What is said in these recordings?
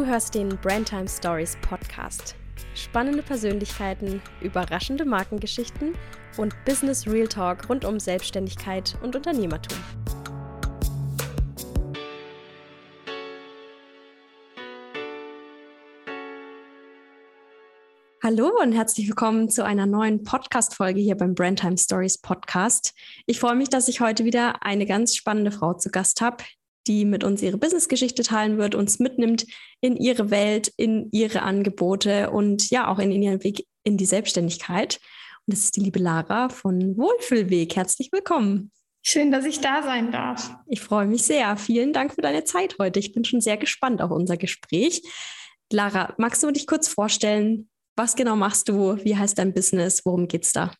Du hörst den Brandtime Stories Podcast. Spannende Persönlichkeiten, überraschende Markengeschichten und Business Real Talk rund um Selbstständigkeit und Unternehmertum. Hallo und herzlich willkommen zu einer neuen Podcast-Folge hier beim Brandtime Stories Podcast. Ich freue mich, dass ich heute wieder eine ganz spannende Frau zu Gast habe, die mit uns ihre Businessgeschichte teilen wird, uns mitnimmt in ihre Welt, in ihre Angebote und ja auch in, in ihren Weg in die Selbstständigkeit. Und das ist die liebe Lara von Wohlfühlweg. Herzlich willkommen. Schön, dass ich da sein darf. Ich freue mich sehr. Vielen Dank für deine Zeit heute. Ich bin schon sehr gespannt auf unser Gespräch. Lara, magst du dich kurz vorstellen? Was genau machst du? Wie heißt dein Business? Worum geht's da?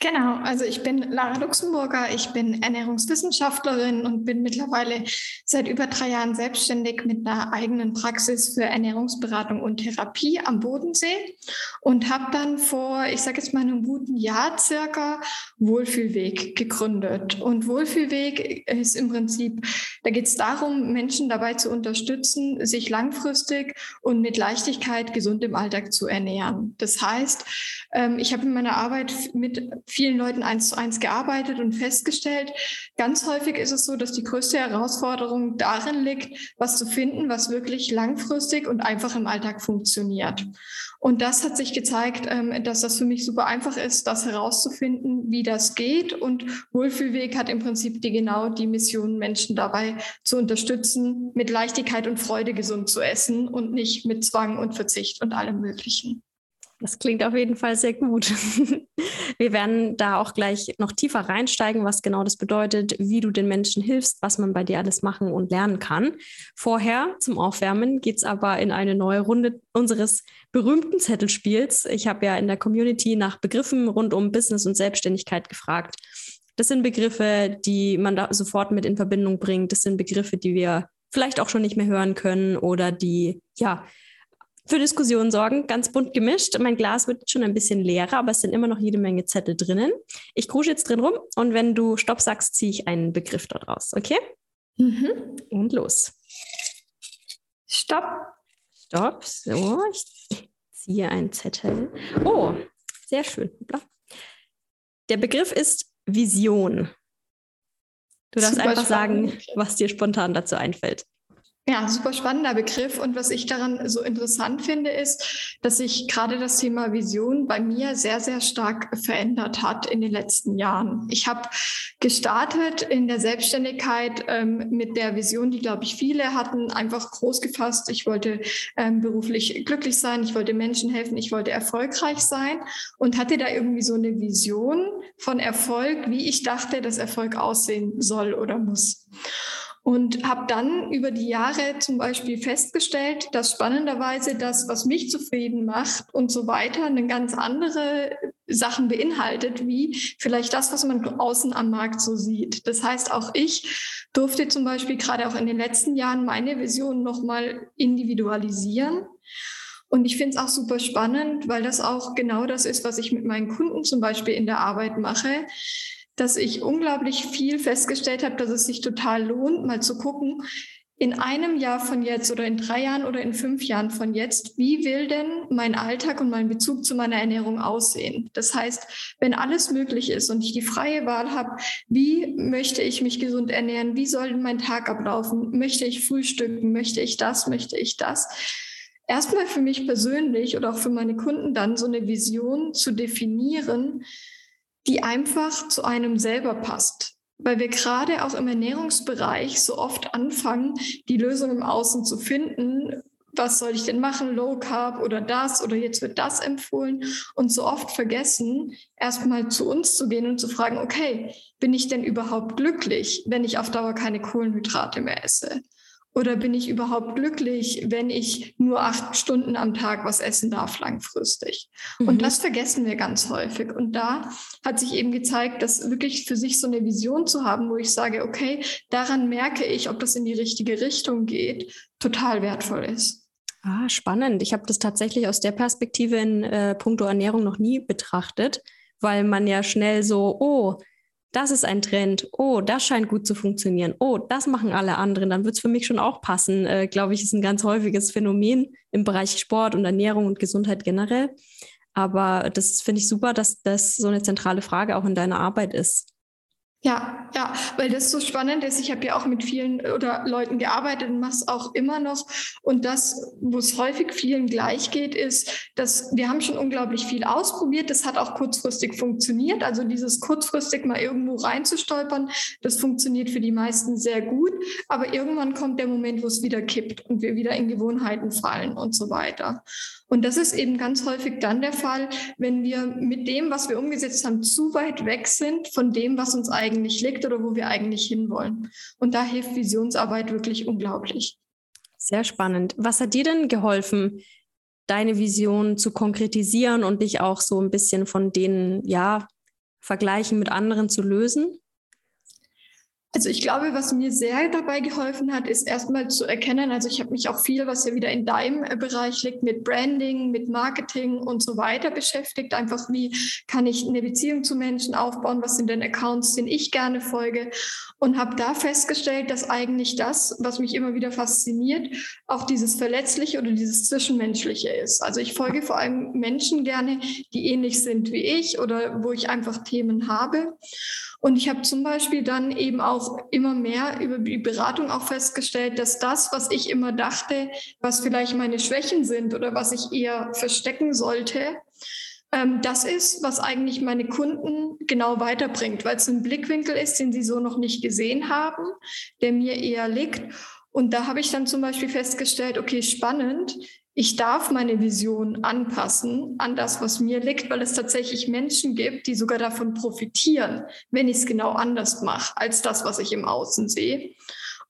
Genau, also ich bin Lara Luxemburger, ich bin Ernährungswissenschaftlerin und bin mittlerweile seit über drei Jahren selbstständig mit einer eigenen Praxis für Ernährungsberatung und Therapie am Bodensee und habe dann vor, ich sage jetzt mal einem guten Jahr circa, Wohlfühlweg gegründet. Und Wohlfühlweg ist im Prinzip, da geht es darum, Menschen dabei zu unterstützen, sich langfristig und mit Leichtigkeit gesund im Alltag zu ernähren. Das heißt, ähm, ich habe in meiner Arbeit mit vielen Leuten eins zu eins gearbeitet und festgestellt, ganz häufig ist es so, dass die größte Herausforderung darin liegt, was zu finden, was wirklich langfristig und einfach im Alltag funktioniert. Und das hat sich gezeigt, ähm, dass das für mich super einfach ist, das herauszufinden, wie das geht. Und Wohlfühlweg hat im Prinzip die genau die Mission, Menschen dabei zu unterstützen, mit Leichtigkeit und Freude gesund zu essen und nicht mit Zwang und Verzicht und allem Möglichen. Das klingt auf jeden Fall sehr gut. Wir werden da auch gleich noch tiefer reinsteigen, was genau das bedeutet, wie du den Menschen hilfst, was man bei dir alles machen und lernen kann. Vorher zum Aufwärmen geht es aber in eine neue Runde unseres berühmten Zettelspiels. Ich habe ja in der Community nach Begriffen rund um Business und Selbstständigkeit gefragt. Das sind Begriffe, die man da sofort mit in Verbindung bringt. Das sind Begriffe, die wir vielleicht auch schon nicht mehr hören können oder die, ja, für Diskussionen sorgen, ganz bunt gemischt. Mein Glas wird schon ein bisschen leerer, aber es sind immer noch jede Menge Zettel drinnen. Ich krusche jetzt drin rum und wenn du Stopp sagst, ziehe ich einen Begriff dort raus, okay? Mhm. Und los. Stopp. Stopp. So, ich ziehe einen Zettel. Oh, sehr schön. Der Begriff ist Vision. Du darfst Super einfach spannend. sagen, was dir spontan dazu einfällt. Ja, super spannender Begriff. Und was ich daran so interessant finde, ist, dass sich gerade das Thema Vision bei mir sehr, sehr stark verändert hat in den letzten Jahren. Ich habe gestartet in der Selbstständigkeit ähm, mit der Vision, die, glaube ich, viele hatten, einfach groß gefasst. Ich wollte ähm, beruflich glücklich sein, ich wollte Menschen helfen, ich wollte erfolgreich sein und hatte da irgendwie so eine Vision von Erfolg, wie ich dachte, dass Erfolg aussehen soll oder muss. Und habe dann über die Jahre zum Beispiel festgestellt, dass spannenderweise das, was mich zufrieden macht und so weiter, eine ganz andere Sachen beinhaltet, wie vielleicht das, was man außen am Markt so sieht. Das heißt, auch ich durfte zum Beispiel gerade auch in den letzten Jahren meine Vision nochmal individualisieren. Und ich finde es auch super spannend, weil das auch genau das ist, was ich mit meinen Kunden zum Beispiel in der Arbeit mache dass ich unglaublich viel festgestellt habe, dass es sich total lohnt, mal zu gucken, in einem Jahr von jetzt oder in drei Jahren oder in fünf Jahren von jetzt, wie will denn mein Alltag und mein Bezug zu meiner Ernährung aussehen? Das heißt, wenn alles möglich ist und ich die freie Wahl habe, wie möchte ich mich gesund ernähren? Wie soll mein Tag ablaufen? Möchte ich frühstücken? Möchte ich das? Möchte ich das? Erstmal für mich persönlich oder auch für meine Kunden dann so eine Vision zu definieren, die einfach zu einem selber passt. Weil wir gerade auch im Ernährungsbereich so oft anfangen, die Lösung im Außen zu finden. Was soll ich denn machen? Low Carb oder das oder jetzt wird das empfohlen und so oft vergessen, erstmal zu uns zu gehen und zu fragen, okay, bin ich denn überhaupt glücklich, wenn ich auf Dauer keine Kohlenhydrate mehr esse? Oder bin ich überhaupt glücklich, wenn ich nur acht Stunden am Tag was essen darf langfristig? Mhm. Und das vergessen wir ganz häufig. Und da hat sich eben gezeigt, dass wirklich für sich so eine Vision zu haben, wo ich sage, okay, daran merke ich, ob das in die richtige Richtung geht, total wertvoll ist. Ah, spannend. Ich habe das tatsächlich aus der Perspektive in äh, puncto Ernährung noch nie betrachtet, weil man ja schnell so, oh, das ist ein Trend, oh, das scheint gut zu funktionieren, oh, das machen alle anderen, dann wird es für mich schon auch passen. Äh, Glaube ich, ist ein ganz häufiges Phänomen im Bereich Sport und Ernährung und Gesundheit generell. Aber das finde ich super, dass das so eine zentrale Frage auch in deiner Arbeit ist. Ja, ja, weil das so spannend ist. Ich habe ja auch mit vielen oder Leuten gearbeitet und mache es auch immer noch. Und das, wo es häufig vielen gleich geht, ist, dass wir haben schon unglaublich viel ausprobiert. Das hat auch kurzfristig funktioniert. Also dieses kurzfristig mal irgendwo reinzustolpern, das funktioniert für die meisten sehr gut. Aber irgendwann kommt der Moment, wo es wieder kippt und wir wieder in Gewohnheiten fallen und so weiter. Und das ist eben ganz häufig dann der Fall, wenn wir mit dem, was wir umgesetzt haben, zu weit weg sind von dem, was uns eigentlich liegt oder wo wir eigentlich hinwollen. Und da hilft Visionsarbeit wirklich unglaublich. Sehr spannend. Was hat dir denn geholfen, deine Vision zu konkretisieren und dich auch so ein bisschen von den, ja, Vergleichen mit anderen zu lösen? Also ich glaube, was mir sehr dabei geholfen hat, ist erstmal zu erkennen, also ich habe mich auch viel, was ja wieder in deinem äh, Bereich liegt, mit Branding, mit Marketing und so weiter beschäftigt. Einfach, wie kann ich eine Beziehung zu Menschen aufbauen? Was sind denn Accounts, denen ich gerne folge? Und habe da festgestellt, dass eigentlich das, was mich immer wieder fasziniert, auch dieses Verletzliche oder dieses Zwischenmenschliche ist. Also ich folge vor allem Menschen gerne, die ähnlich sind wie ich oder wo ich einfach Themen habe. Und ich habe zum Beispiel dann eben auch immer mehr über die Beratung auch festgestellt, dass das, was ich immer dachte, was vielleicht meine Schwächen sind oder was ich eher verstecken sollte, ähm, das ist, was eigentlich meine Kunden genau weiterbringt, weil es ein Blickwinkel ist, den sie so noch nicht gesehen haben, der mir eher liegt. Und da habe ich dann zum Beispiel festgestellt, okay, spannend, ich darf meine Vision anpassen an das, was mir liegt, weil es tatsächlich Menschen gibt, die sogar davon profitieren, wenn ich es genau anders mache als das, was ich im Außen sehe.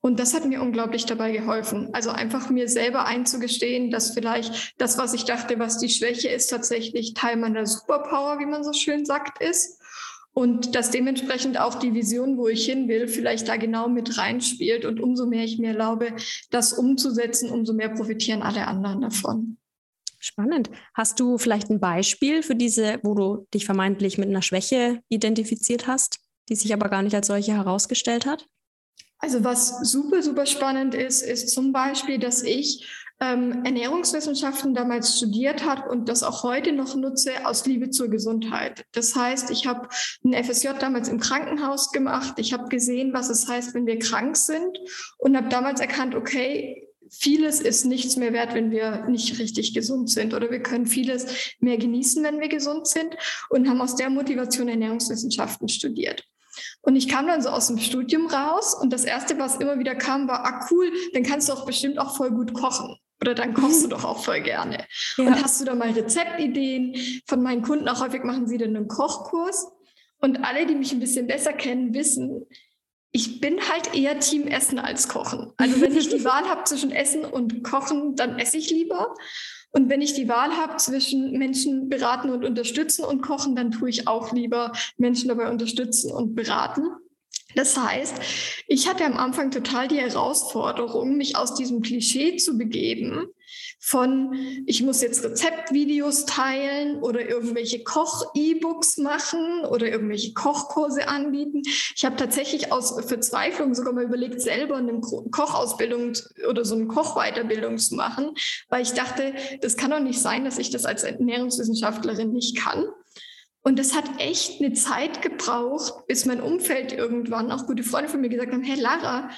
Und das hat mir unglaublich dabei geholfen. Also einfach mir selber einzugestehen, dass vielleicht das, was ich dachte, was die Schwäche ist, tatsächlich Teil meiner Superpower, wie man so schön sagt, ist. Und dass dementsprechend auch die Vision, wo ich hin will, vielleicht da genau mit reinspielt. Und umso mehr ich mir erlaube, das umzusetzen, umso mehr profitieren alle anderen davon. Spannend. Hast du vielleicht ein Beispiel für diese, wo du dich vermeintlich mit einer Schwäche identifiziert hast, die sich aber gar nicht als solche herausgestellt hat? Also was super, super spannend ist, ist zum Beispiel, dass ich ähm, Ernährungswissenschaften damals studiert habe und das auch heute noch nutze aus Liebe zur Gesundheit. Das heißt, ich habe ein FSJ damals im Krankenhaus gemacht. Ich habe gesehen, was es heißt, wenn wir krank sind und habe damals erkannt, okay, vieles ist nichts mehr wert, wenn wir nicht richtig gesund sind oder wir können vieles mehr genießen, wenn wir gesund sind und haben aus der Motivation Ernährungswissenschaften studiert. Und ich kam dann so aus dem Studium raus und das Erste, was immer wieder kam, war, ah cool, dann kannst du auch bestimmt auch voll gut kochen. Oder dann kochst du doch auch voll gerne. Ja. Und hast du da mal Rezeptideen? Von meinen Kunden auch häufig machen sie dann einen Kochkurs. Und alle, die mich ein bisschen besser kennen, wissen, ich bin halt eher Team Essen als Kochen. Also wenn ich die Wahl habe zwischen Essen und Kochen, dann esse ich lieber. Und wenn ich die Wahl habe zwischen Menschen beraten und unterstützen und kochen, dann tue ich auch lieber Menschen dabei unterstützen und beraten. Das heißt, ich hatte am Anfang total die Herausforderung, mich aus diesem Klischee zu begeben von, ich muss jetzt Rezeptvideos teilen oder irgendwelche Koch-E-Books machen oder irgendwelche Kochkurse anbieten. Ich habe tatsächlich aus Verzweiflung sogar mal überlegt, selber eine Kochausbildung oder so eine Kochweiterbildung zu machen, weil ich dachte, das kann doch nicht sein, dass ich das als Ernährungswissenschaftlerin nicht kann. Und das hat echt eine Zeit gebraucht, bis mein Umfeld irgendwann, auch gute Freunde von mir gesagt haben, hey Lara,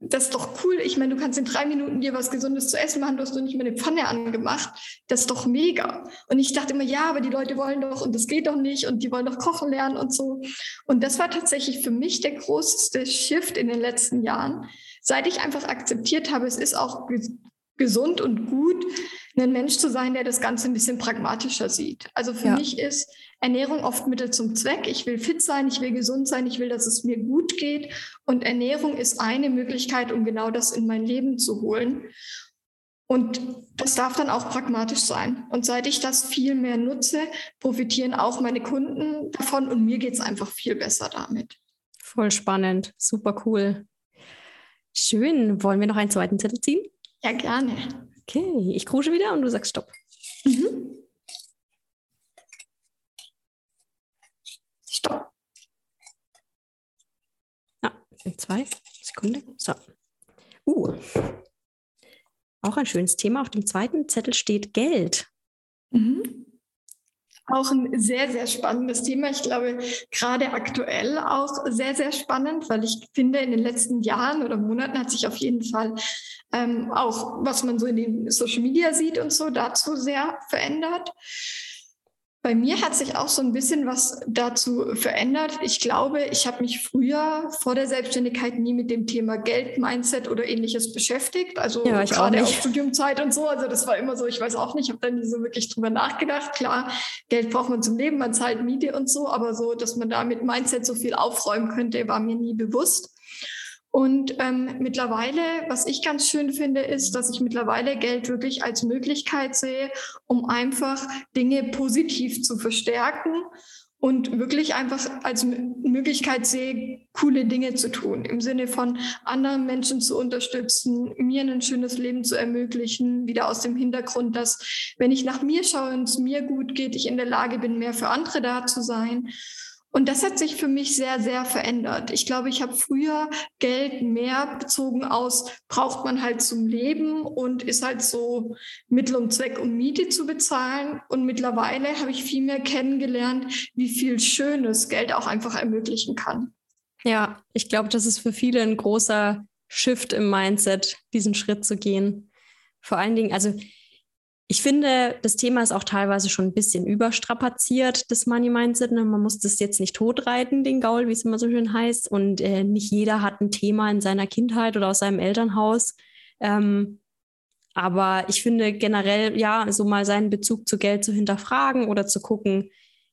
das ist doch cool. Ich meine, du kannst in drei Minuten dir was Gesundes zu essen machen, du hast doch nicht mal eine Pfanne angemacht. Das ist doch mega. Und ich dachte immer, ja, aber die Leute wollen doch und das geht doch nicht und die wollen doch kochen lernen und so. Und das war tatsächlich für mich der größte Shift in den letzten Jahren, seit ich einfach akzeptiert habe, es ist auch gesund und gut, ein Mensch zu sein, der das Ganze ein bisschen pragmatischer sieht. Also für ja. mich ist Ernährung oft Mittel zum Zweck. Ich will fit sein, ich will gesund sein, ich will, dass es mir gut geht. Und Ernährung ist eine Möglichkeit, um genau das in mein Leben zu holen. Und das darf dann auch pragmatisch sein. Und seit ich das viel mehr nutze, profitieren auch meine Kunden davon und mir geht es einfach viel besser damit. Voll spannend, super cool. Schön. Wollen wir noch einen zweiten Zettel ziehen? Ja, gerne. Okay, ich krusche wieder und du sagst Stopp. Mhm. Stopp. in zwei Sekunden. So. Uh. Auch ein schönes Thema. Auf dem zweiten Zettel steht Geld. Mhm. Auch ein sehr, sehr spannendes Thema. Ich glaube, gerade aktuell auch sehr, sehr spannend, weil ich finde, in den letzten Jahren oder Monaten hat sich auf jeden Fall ähm, auch, was man so in den Social Media sieht und so, dazu sehr verändert. Bei mir hat sich auch so ein bisschen was dazu verändert. Ich glaube, ich habe mich früher vor der Selbstständigkeit nie mit dem Thema Geld, Mindset oder ähnliches beschäftigt. Also ja, gerade auf Studiumzeit und so. Also das war immer so, ich weiß auch nicht, ich habe da nie so wirklich drüber nachgedacht. Klar, Geld braucht man zum Leben, man zahlt Miete und so, aber so, dass man da mit Mindset so viel aufräumen könnte, war mir nie bewusst. Und ähm, mittlerweile, was ich ganz schön finde, ist, dass ich mittlerweile Geld wirklich als Möglichkeit sehe, um einfach Dinge positiv zu verstärken und wirklich einfach als Möglichkeit sehe, coole Dinge zu tun, im Sinne von anderen Menschen zu unterstützen, mir ein schönes Leben zu ermöglichen, wieder aus dem Hintergrund, dass wenn ich nach mir schaue und es mir gut geht, ich in der Lage bin, mehr für andere da zu sein. Und das hat sich für mich sehr, sehr verändert. Ich glaube, ich habe früher Geld mehr bezogen aus, braucht man halt zum Leben und ist halt so Mittel und Zweck, um Miete zu bezahlen. Und mittlerweile habe ich viel mehr kennengelernt, wie viel Schönes Geld auch einfach ermöglichen kann. Ja, ich glaube, das ist für viele ein großer Shift im Mindset, diesen Schritt zu gehen. Vor allen Dingen, also ich finde, das Thema ist auch teilweise schon ein bisschen überstrapaziert, das Money Mindset. Ne? Man muss das jetzt nicht totreiten, den Gaul, wie es immer so schön heißt. Und äh, nicht jeder hat ein Thema in seiner Kindheit oder aus seinem Elternhaus. Ähm, aber ich finde generell, ja, so mal seinen Bezug zu Geld zu hinterfragen oder zu gucken,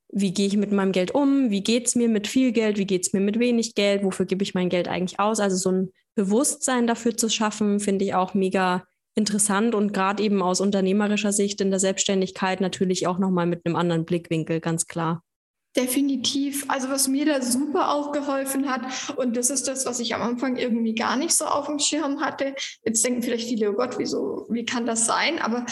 wie gehe ich mit meinem Geld um, wie geht es mir mit viel Geld, wie geht es mir mit wenig Geld, wofür gebe ich mein Geld eigentlich aus. Also so ein Bewusstsein dafür zu schaffen, finde ich auch mega interessant und gerade eben aus unternehmerischer Sicht in der Selbstständigkeit natürlich auch nochmal mit einem anderen Blickwinkel, ganz klar. Definitiv. Also was mir da super auch geholfen hat, und das ist das, was ich am Anfang irgendwie gar nicht so auf dem Schirm hatte. Jetzt denken vielleicht viele, oh Gott, wieso, wie kann das sein? Aber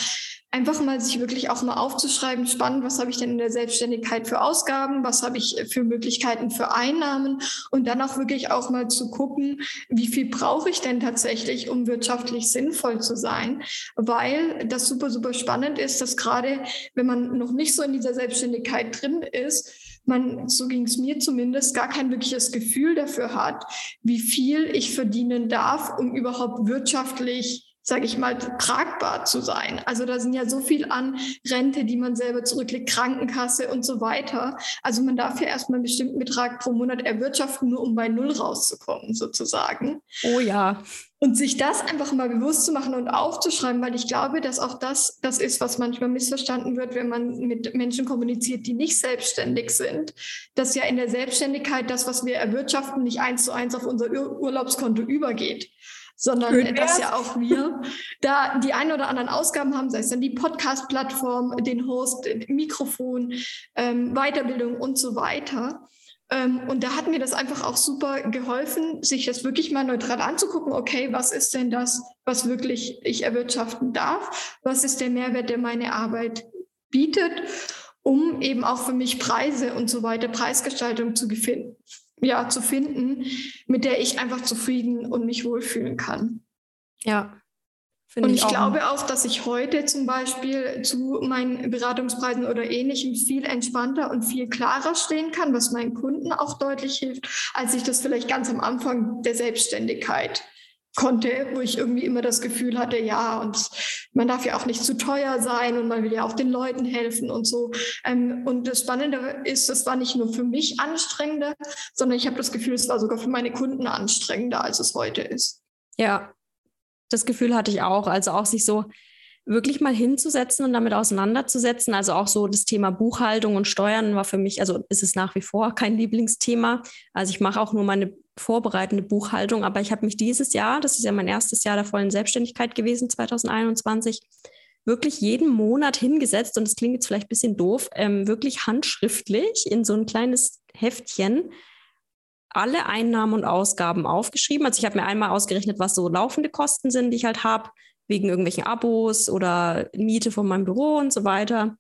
einfach mal sich wirklich auch mal aufzuschreiben, spannend, was habe ich denn in der Selbstständigkeit für Ausgaben, was habe ich für Möglichkeiten für Einnahmen und dann auch wirklich auch mal zu gucken, wie viel brauche ich denn tatsächlich, um wirtschaftlich sinnvoll zu sein, weil das super, super spannend ist, dass gerade wenn man noch nicht so in dieser Selbstständigkeit drin ist, man, so ging es mir zumindest, gar kein wirkliches Gefühl dafür hat, wie viel ich verdienen darf, um überhaupt wirtschaftlich sage ich mal, tragbar zu sein. Also da sind ja so viel an Rente, die man selber zurücklegt, Krankenkasse und so weiter. Also man darf ja erstmal einen bestimmten Betrag pro Monat erwirtschaften, nur um bei Null rauszukommen, sozusagen. Oh ja. Und sich das einfach mal bewusst zu machen und aufzuschreiben, weil ich glaube, dass auch das das ist, was manchmal missverstanden wird, wenn man mit Menschen kommuniziert, die nicht selbstständig sind, dass ja in der Selbstständigkeit das, was wir erwirtschaften, nicht eins zu eins auf unser Urlaubskonto übergeht sondern dass ja auch wir da die ein oder anderen Ausgaben haben, sei es dann die Podcast-Plattform, den Host, Mikrofon, ähm, Weiterbildung und so weiter. Ähm, und da hat mir das einfach auch super geholfen, sich das wirklich mal neutral anzugucken. Okay, was ist denn das, was wirklich ich erwirtschaften darf? Was ist der Mehrwert, der meine Arbeit bietet, um eben auch für mich Preise und so weiter, Preisgestaltung zu finden ja, zu finden, mit der ich einfach zufrieden und mich wohlfühlen kann. Ja. Und ich, ich auch. glaube auch, dass ich heute zum Beispiel zu meinen Beratungspreisen oder ähnlichem viel entspannter und viel klarer stehen kann, was meinen Kunden auch deutlich hilft, als ich das vielleicht ganz am Anfang der Selbstständigkeit konnte, wo ich irgendwie immer das Gefühl hatte, ja, und man darf ja auch nicht zu teuer sein und man will ja auch den Leuten helfen und so. Ähm, und das Spannende ist, es war nicht nur für mich anstrengender, sondern ich habe das Gefühl, es war sogar für meine Kunden anstrengender, als es heute ist. Ja, das Gefühl hatte ich auch. Also auch sich so wirklich mal hinzusetzen und damit auseinanderzusetzen. Also auch so das Thema Buchhaltung und Steuern war für mich, also ist es nach wie vor kein Lieblingsthema. Also ich mache auch nur meine vorbereitende Buchhaltung, aber ich habe mich dieses Jahr, das ist ja mein erstes Jahr der vollen Selbstständigkeit gewesen, 2021, wirklich jeden Monat hingesetzt, und das klingt jetzt vielleicht ein bisschen doof, ähm, wirklich handschriftlich in so ein kleines Heftchen alle Einnahmen und Ausgaben aufgeschrieben. Also ich habe mir einmal ausgerechnet, was so laufende Kosten sind, die ich halt habe, wegen irgendwelchen Abos oder Miete von meinem Büro und so weiter.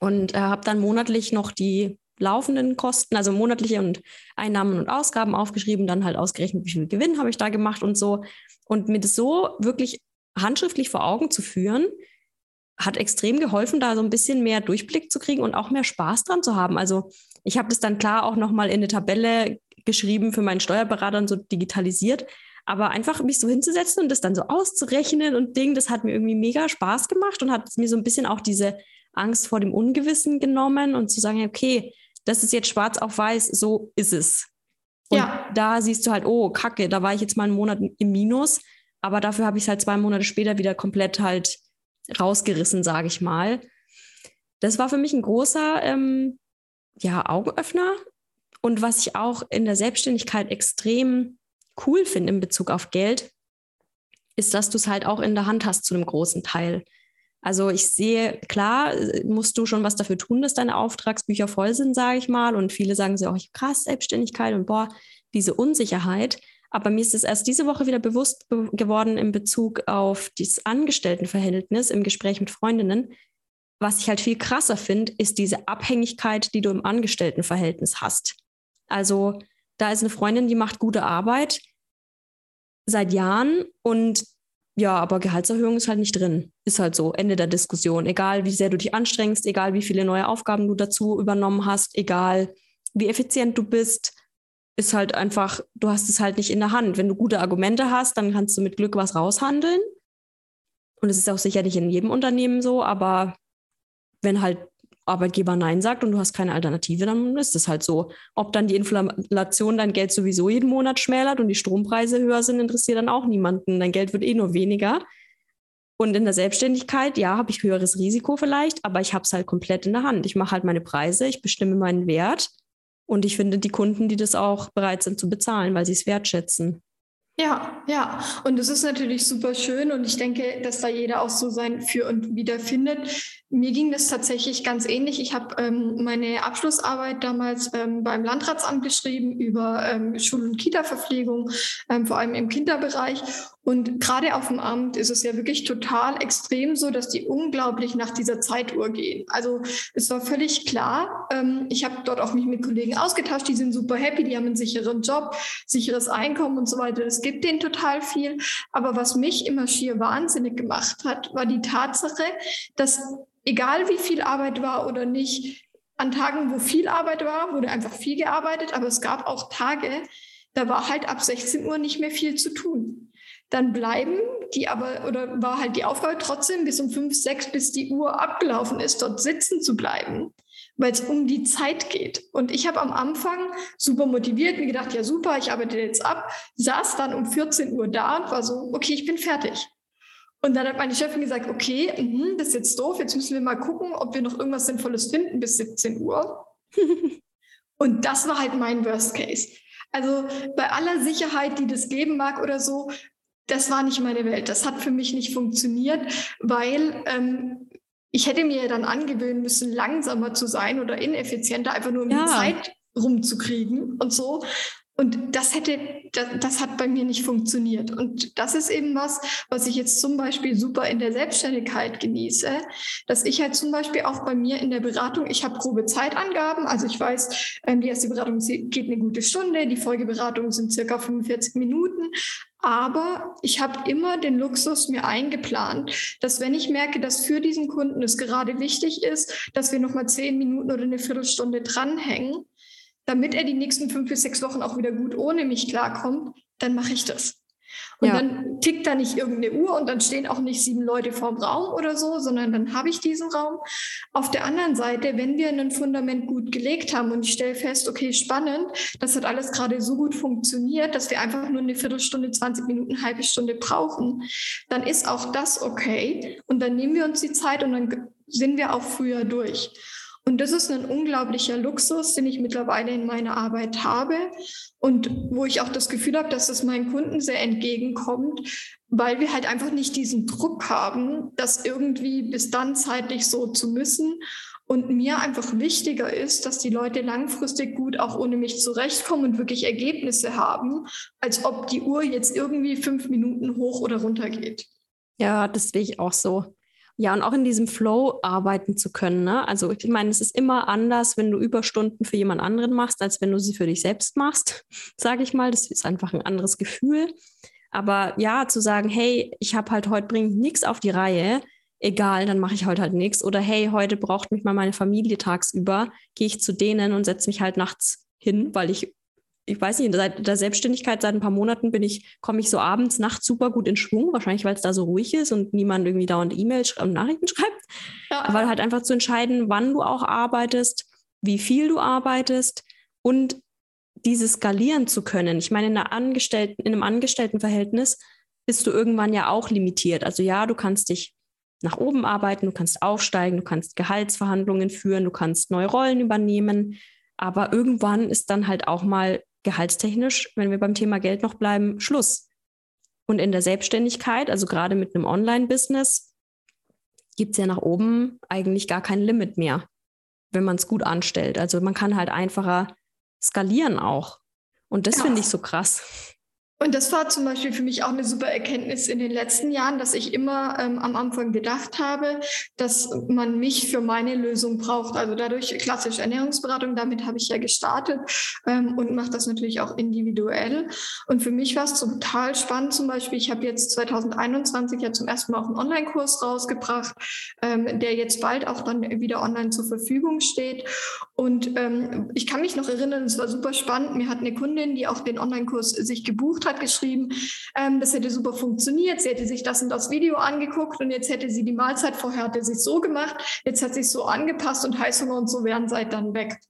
Und äh, habe dann monatlich noch die laufenden Kosten, also monatliche und Einnahmen und Ausgaben aufgeschrieben, dann halt ausgerechnet, wie viel Gewinn habe ich da gemacht und so. Und mir das so wirklich handschriftlich vor Augen zu führen, hat extrem geholfen, da so ein bisschen mehr Durchblick zu kriegen und auch mehr Spaß dran zu haben. Also ich habe das dann klar auch nochmal in eine Tabelle geschrieben für meinen Steuerberater und so digitalisiert. Aber einfach mich so hinzusetzen und das dann so auszurechnen und Ding, das hat mir irgendwie mega Spaß gemacht und hat mir so ein bisschen auch diese Angst vor dem Ungewissen genommen und zu sagen, okay, das ist jetzt schwarz auf weiß, so ist es. Und ja. da siehst du halt, oh, kacke, da war ich jetzt mal einen Monat im Minus, aber dafür habe ich es halt zwei Monate später wieder komplett halt rausgerissen, sage ich mal. Das war für mich ein großer ähm, ja, Augenöffner. Und was ich auch in der Selbstständigkeit extrem cool finde in Bezug auf Geld, ist, dass du es halt auch in der Hand hast zu einem großen Teil. Also ich sehe, klar, musst du schon was dafür tun, dass deine Auftragsbücher voll sind, sage ich mal. Und viele sagen so, oh, krass, Selbstständigkeit und boah, diese Unsicherheit. Aber mir ist es erst diese Woche wieder bewusst geworden in Bezug auf dieses Angestelltenverhältnis im Gespräch mit Freundinnen. Was ich halt viel krasser finde, ist diese Abhängigkeit, die du im Angestelltenverhältnis hast. Also da ist eine Freundin, die macht gute Arbeit seit Jahren und ja, aber Gehaltserhöhung ist halt nicht drin. Ist halt so, Ende der Diskussion. Egal, wie sehr du dich anstrengst, egal, wie viele neue Aufgaben du dazu übernommen hast, egal, wie effizient du bist, ist halt einfach, du hast es halt nicht in der Hand. Wenn du gute Argumente hast, dann kannst du mit Glück was raushandeln. Und es ist auch sicher nicht in jedem Unternehmen so, aber wenn halt Arbeitgeber Nein sagt und du hast keine Alternative, dann ist es halt so. Ob dann die Inflation dein Geld sowieso jeden Monat schmälert und die Strompreise höher sind, interessiert dann auch niemanden. Dein Geld wird eh nur weniger. Und in der Selbstständigkeit, ja, habe ich höheres Risiko vielleicht, aber ich habe es halt komplett in der Hand. Ich mache halt meine Preise, ich bestimme meinen Wert und ich finde die Kunden, die das auch bereit sind zu bezahlen, weil sie es wertschätzen. Ja, ja. Und es ist natürlich super schön und ich denke, dass da jeder auch so sein Für und Wider findet. Mir ging das tatsächlich ganz ähnlich. Ich habe ähm, meine Abschlussarbeit damals ähm, beim Landratsamt geschrieben über ähm, Schul- und Kita-Verpflegung, ähm, vor allem im Kinderbereich. Und gerade auf dem Amt ist es ja wirklich total extrem so, dass die unglaublich nach dieser Zeituhr gehen. Also es war völlig klar. Ähm, ich habe dort auch mich mit Kollegen ausgetauscht, die sind super happy, die haben einen sicheren Job, sicheres Einkommen und so weiter. Es gibt denen total viel. Aber was mich immer schier wahnsinnig gemacht hat, war die Tatsache, dass egal wie viel Arbeit war oder nicht, an Tagen, wo viel Arbeit war, wurde einfach viel gearbeitet, aber es gab auch Tage, da war halt ab 16 Uhr nicht mehr viel zu tun dann bleiben die aber, oder war halt die Aufgabe trotzdem bis um fünf, sechs, bis die Uhr abgelaufen ist, dort sitzen zu bleiben, weil es um die Zeit geht. Und ich habe am Anfang super motiviert, mir gedacht, ja super, ich arbeite jetzt ab, saß dann um 14 Uhr da und war so, okay, ich bin fertig. Und dann hat meine Chefin gesagt, okay, mh, das ist jetzt doof, jetzt müssen wir mal gucken, ob wir noch irgendwas Sinnvolles finden bis 17 Uhr. und das war halt mein Worst Case. Also bei aller Sicherheit, die das geben mag oder so, das war nicht meine Welt. Das hat für mich nicht funktioniert, weil ähm, ich hätte mir dann angewöhnen müssen, langsamer zu sein oder ineffizienter, einfach nur um ja. die Zeit rumzukriegen und so. Und das hätte, das, das, hat bei mir nicht funktioniert. Und das ist eben was, was ich jetzt zum Beispiel super in der Selbstständigkeit genieße, dass ich halt zum Beispiel auch bei mir in der Beratung, ich habe grobe Zeitangaben, also ich weiß, ähm, die erste Beratung geht eine gute Stunde, die Folgeberatung sind circa 45 Minuten, aber ich habe immer den Luxus mir eingeplant, dass wenn ich merke, dass für diesen Kunden es gerade wichtig ist, dass wir nochmal zehn Minuten oder eine Viertelstunde dranhängen, damit er die nächsten fünf bis sechs Wochen auch wieder gut ohne mich klarkommt, dann mache ich das. Und ja. dann tickt da nicht irgendeine Uhr und dann stehen auch nicht sieben Leute vorm Raum oder so, sondern dann habe ich diesen Raum. Auf der anderen Seite, wenn wir ein Fundament gut gelegt haben und ich stelle fest, okay, spannend, das hat alles gerade so gut funktioniert, dass wir einfach nur eine Viertelstunde, 20 Minuten, eine halbe Stunde brauchen, dann ist auch das okay. Und dann nehmen wir uns die Zeit und dann sind wir auch früher durch. Und das ist ein unglaublicher Luxus, den ich mittlerweile in meiner Arbeit habe und wo ich auch das Gefühl habe, dass es meinen Kunden sehr entgegenkommt, weil wir halt einfach nicht diesen Druck haben, das irgendwie bis dann zeitlich so zu müssen. Und mir einfach wichtiger ist, dass die Leute langfristig gut auch ohne mich zurechtkommen und wirklich Ergebnisse haben, als ob die Uhr jetzt irgendwie fünf Minuten hoch oder runter geht. Ja, das sehe ich auch so. Ja, und auch in diesem Flow arbeiten zu können. Ne? Also ich meine, es ist immer anders, wenn du Überstunden für jemand anderen machst, als wenn du sie für dich selbst machst, sage ich mal. Das ist einfach ein anderes Gefühl. Aber ja, zu sagen, hey, ich habe halt heute bringt nichts auf die Reihe, egal, dann mache ich heute halt nichts. Oder hey, heute braucht mich mal meine Familie tagsüber, gehe ich zu denen und setze mich halt nachts hin, weil ich ich weiß nicht, seit der Selbstständigkeit seit ein paar Monaten bin ich, komme ich so abends, nachts super gut in Schwung, wahrscheinlich weil es da so ruhig ist und niemand irgendwie dauernd E-Mails und Nachrichten schreibt. Ja. Aber halt einfach zu entscheiden, wann du auch arbeitest, wie viel du arbeitest und dieses skalieren zu können. Ich meine, in, einer Angestellten, in einem Angestelltenverhältnis bist du irgendwann ja auch limitiert. Also ja, du kannst dich nach oben arbeiten, du kannst aufsteigen, du kannst Gehaltsverhandlungen führen, du kannst neue Rollen übernehmen. Aber irgendwann ist dann halt auch mal gehaltstechnisch, wenn wir beim Thema Geld noch bleiben, Schluss. Und in der Selbstständigkeit, also gerade mit einem Online-Business, gibt es ja nach oben eigentlich gar kein Limit mehr, wenn man es gut anstellt. Also man kann halt einfacher skalieren auch. Und das ja. finde ich so krass. Und das war zum Beispiel für mich auch eine super Erkenntnis in den letzten Jahren, dass ich immer ähm, am Anfang gedacht habe, dass man mich für meine Lösung braucht. Also dadurch klassische Ernährungsberatung, damit habe ich ja gestartet ähm, und mache das natürlich auch individuell. Und für mich war es total spannend zum Beispiel, ich habe jetzt 2021 ja zum ersten Mal auch einen Online-Kurs rausgebracht, ähm, der jetzt bald auch dann wieder online zur Verfügung steht. Und ähm, ich kann mich noch erinnern, es war super spannend. Mir hat eine Kundin, die auch den Online-Kurs sich gebucht hat, geschrieben, ähm, das hätte super funktioniert. Sie hätte sich das und das Video angeguckt und jetzt hätte sie die Mahlzeit vorher hatte sie so gemacht, jetzt hat sie es so angepasst und Heißhunger und so wären seit dann weg.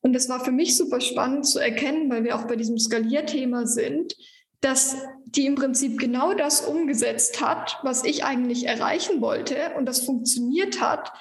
Und das war für mich super spannend zu erkennen, weil wir auch bei diesem Skalierthema sind, dass die im Prinzip genau das umgesetzt hat, was ich eigentlich erreichen wollte und das funktioniert hat,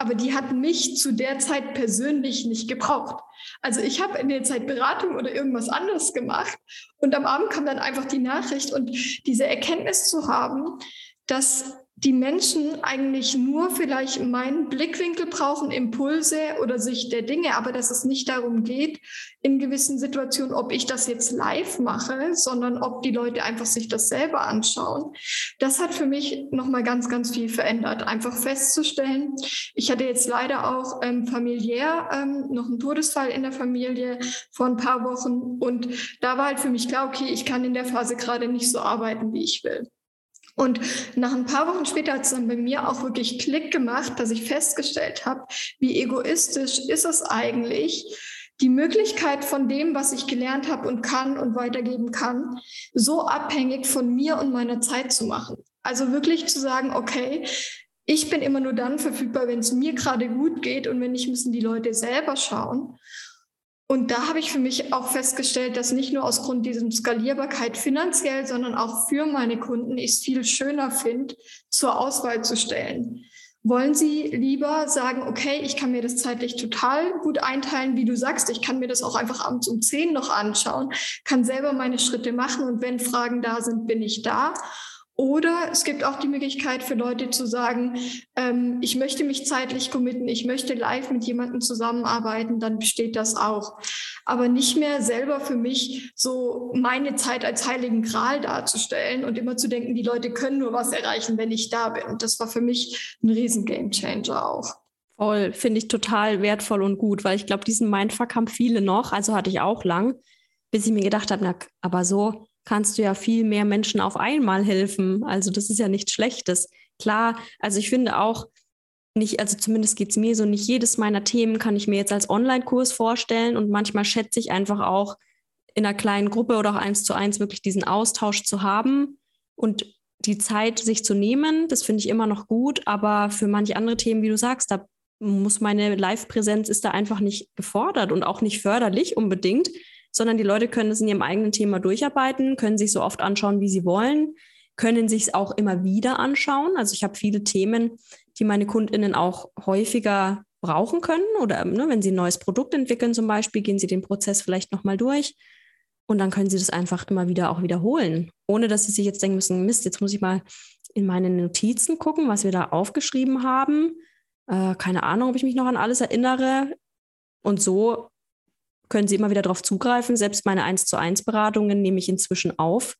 aber die hat mich zu der Zeit persönlich nicht gebraucht. Also ich habe in der Zeit Beratung oder irgendwas anderes gemacht und am Abend kam dann einfach die Nachricht und diese Erkenntnis zu haben, dass die Menschen eigentlich nur vielleicht meinen Blickwinkel brauchen, Impulse oder Sicht der Dinge, aber dass es nicht darum geht, in gewissen Situationen, ob ich das jetzt live mache, sondern ob die Leute einfach sich das selber anschauen. Das hat für mich nochmal ganz, ganz viel verändert. Einfach festzustellen, ich hatte jetzt leider auch ähm, familiär ähm, noch einen Todesfall in der Familie vor ein paar Wochen und da war halt für mich klar, okay, ich kann in der Phase gerade nicht so arbeiten, wie ich will. Und nach ein paar Wochen später hat es dann bei mir auch wirklich Klick gemacht, dass ich festgestellt habe, wie egoistisch ist es eigentlich, die Möglichkeit von dem, was ich gelernt habe und kann und weitergeben kann, so abhängig von mir und meiner Zeit zu machen. Also wirklich zu sagen, okay, ich bin immer nur dann verfügbar, wenn es mir gerade gut geht und wenn nicht, müssen die Leute selber schauen. Und da habe ich für mich auch festgestellt, dass nicht nur aus Grund dieser Skalierbarkeit finanziell, sondern auch für meine Kunden ich es viel schöner finde, zur Auswahl zu stellen. Wollen Sie lieber sagen, okay, ich kann mir das zeitlich total gut einteilen, wie du sagst, ich kann mir das auch einfach abends um zehn noch anschauen, kann selber meine Schritte machen und wenn Fragen da sind, bin ich da. Oder es gibt auch die Möglichkeit für Leute zu sagen, ähm, ich möchte mich zeitlich committen, ich möchte live mit jemandem zusammenarbeiten, dann besteht das auch. Aber nicht mehr selber für mich so meine Zeit als heiligen Gral darzustellen und immer zu denken, die Leute können nur was erreichen, wenn ich da bin. Und das war für mich ein riesen Gamechanger auch. Voll, finde ich total wertvoll und gut, weil ich glaube, diesen Mindfuck haben viele noch, also hatte ich auch lang, bis ich mir gedacht habe, na, aber so kannst du ja viel mehr Menschen auf einmal helfen. Also das ist ja nichts Schlechtes. Klar, also ich finde auch, nicht, also zumindest geht es mir so, nicht jedes meiner Themen kann ich mir jetzt als Online-Kurs vorstellen und manchmal schätze ich einfach auch in einer kleinen Gruppe oder auch eins zu eins wirklich diesen Austausch zu haben und die Zeit sich zu nehmen. Das finde ich immer noch gut, aber für manche andere Themen, wie du sagst, da muss meine Live-Präsenz ist da einfach nicht gefordert und auch nicht förderlich unbedingt sondern die Leute können es in ihrem eigenen Thema durcharbeiten, können sich so oft anschauen, wie sie wollen, können sich es auch immer wieder anschauen. Also ich habe viele Themen, die meine KundInnen auch häufiger brauchen können oder ne, wenn sie ein neues Produkt entwickeln zum Beispiel, gehen sie den Prozess vielleicht nochmal durch und dann können sie das einfach immer wieder auch wiederholen, ohne dass sie sich jetzt denken müssen, Mist, jetzt muss ich mal in meine Notizen gucken, was wir da aufgeschrieben haben. Äh, keine Ahnung, ob ich mich noch an alles erinnere. Und so können Sie immer wieder darauf zugreifen. Selbst meine 1 zu 1 Beratungen nehme ich inzwischen auf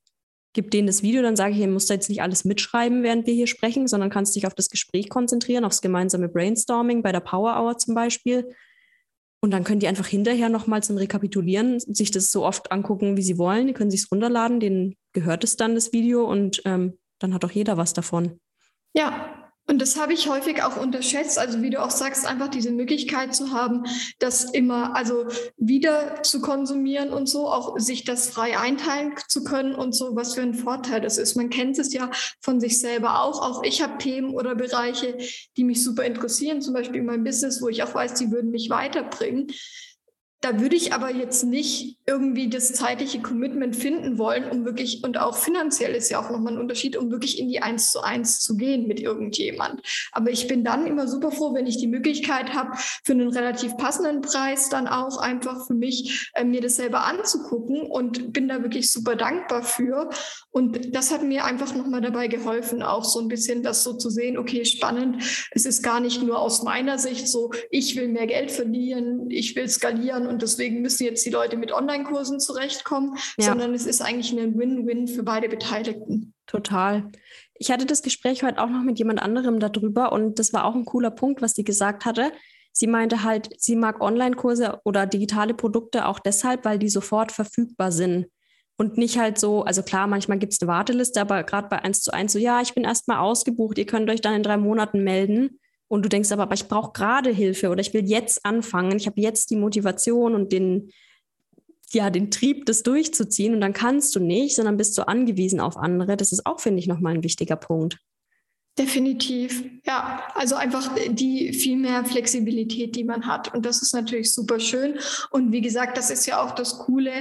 gebe denen das Video, dann sage ich, ihr müsst jetzt nicht alles mitschreiben, während wir hier sprechen, sondern kannst dich auf das Gespräch konzentrieren, aufs gemeinsame Brainstorming, bei der Power Hour zum Beispiel. Und dann können die einfach hinterher nochmal zum Rekapitulieren sich das so oft angucken, wie sie wollen. Die können sich es runterladen, denen gehört es dann, das Video, und ähm, dann hat auch jeder was davon. Ja, und das habe ich häufig auch unterschätzt. Also wie du auch sagst, einfach diese Möglichkeit zu haben, das immer, also wieder zu konsumieren und so, auch sich das frei einteilen zu können und so, was für ein Vorteil das ist. Man kennt es ja von sich selber auch. Auch ich habe Themen oder Bereiche, die mich super interessieren, zum Beispiel in meinem Business, wo ich auch weiß, die würden mich weiterbringen. Da würde ich aber jetzt nicht irgendwie das zeitliche Commitment finden wollen, um wirklich, und auch finanziell ist ja auch nochmal ein Unterschied, um wirklich in die Eins zu eins zu gehen mit irgendjemand. Aber ich bin dann immer super froh, wenn ich die Möglichkeit habe, für einen relativ passenden Preis dann auch einfach für mich äh, mir das selber anzugucken und bin da wirklich super dankbar für. Und das hat mir einfach nochmal dabei geholfen, auch so ein bisschen das so zu sehen, okay, spannend. Es ist gar nicht nur aus meiner Sicht so, ich will mehr Geld verdienen, ich will skalieren und deswegen müssen jetzt die Leute mit Online-Kursen zurechtkommen, ja. sondern es ist eigentlich ein Win-Win für beide Beteiligten. Total. Ich hatte das Gespräch heute auch noch mit jemand anderem darüber und das war auch ein cooler Punkt, was sie gesagt hatte. Sie meinte halt, sie mag Online-Kurse oder digitale Produkte auch deshalb, weil die sofort verfügbar sind. Und nicht halt so, also klar, manchmal gibt es eine Warteliste, aber gerade bei 1 zu 1 so, ja, ich bin erstmal ausgebucht, ihr könnt euch dann in drei Monaten melden und du denkst aber, aber ich brauche gerade Hilfe oder ich will jetzt anfangen, ich habe jetzt die Motivation und den, ja, den Trieb, das durchzuziehen und dann kannst du nicht, sondern bist so angewiesen auf andere. Das ist auch, finde ich, nochmal ein wichtiger Punkt. Definitiv, ja. Also einfach die viel mehr Flexibilität, die man hat. Und das ist natürlich super schön. Und wie gesagt, das ist ja auch das Coole,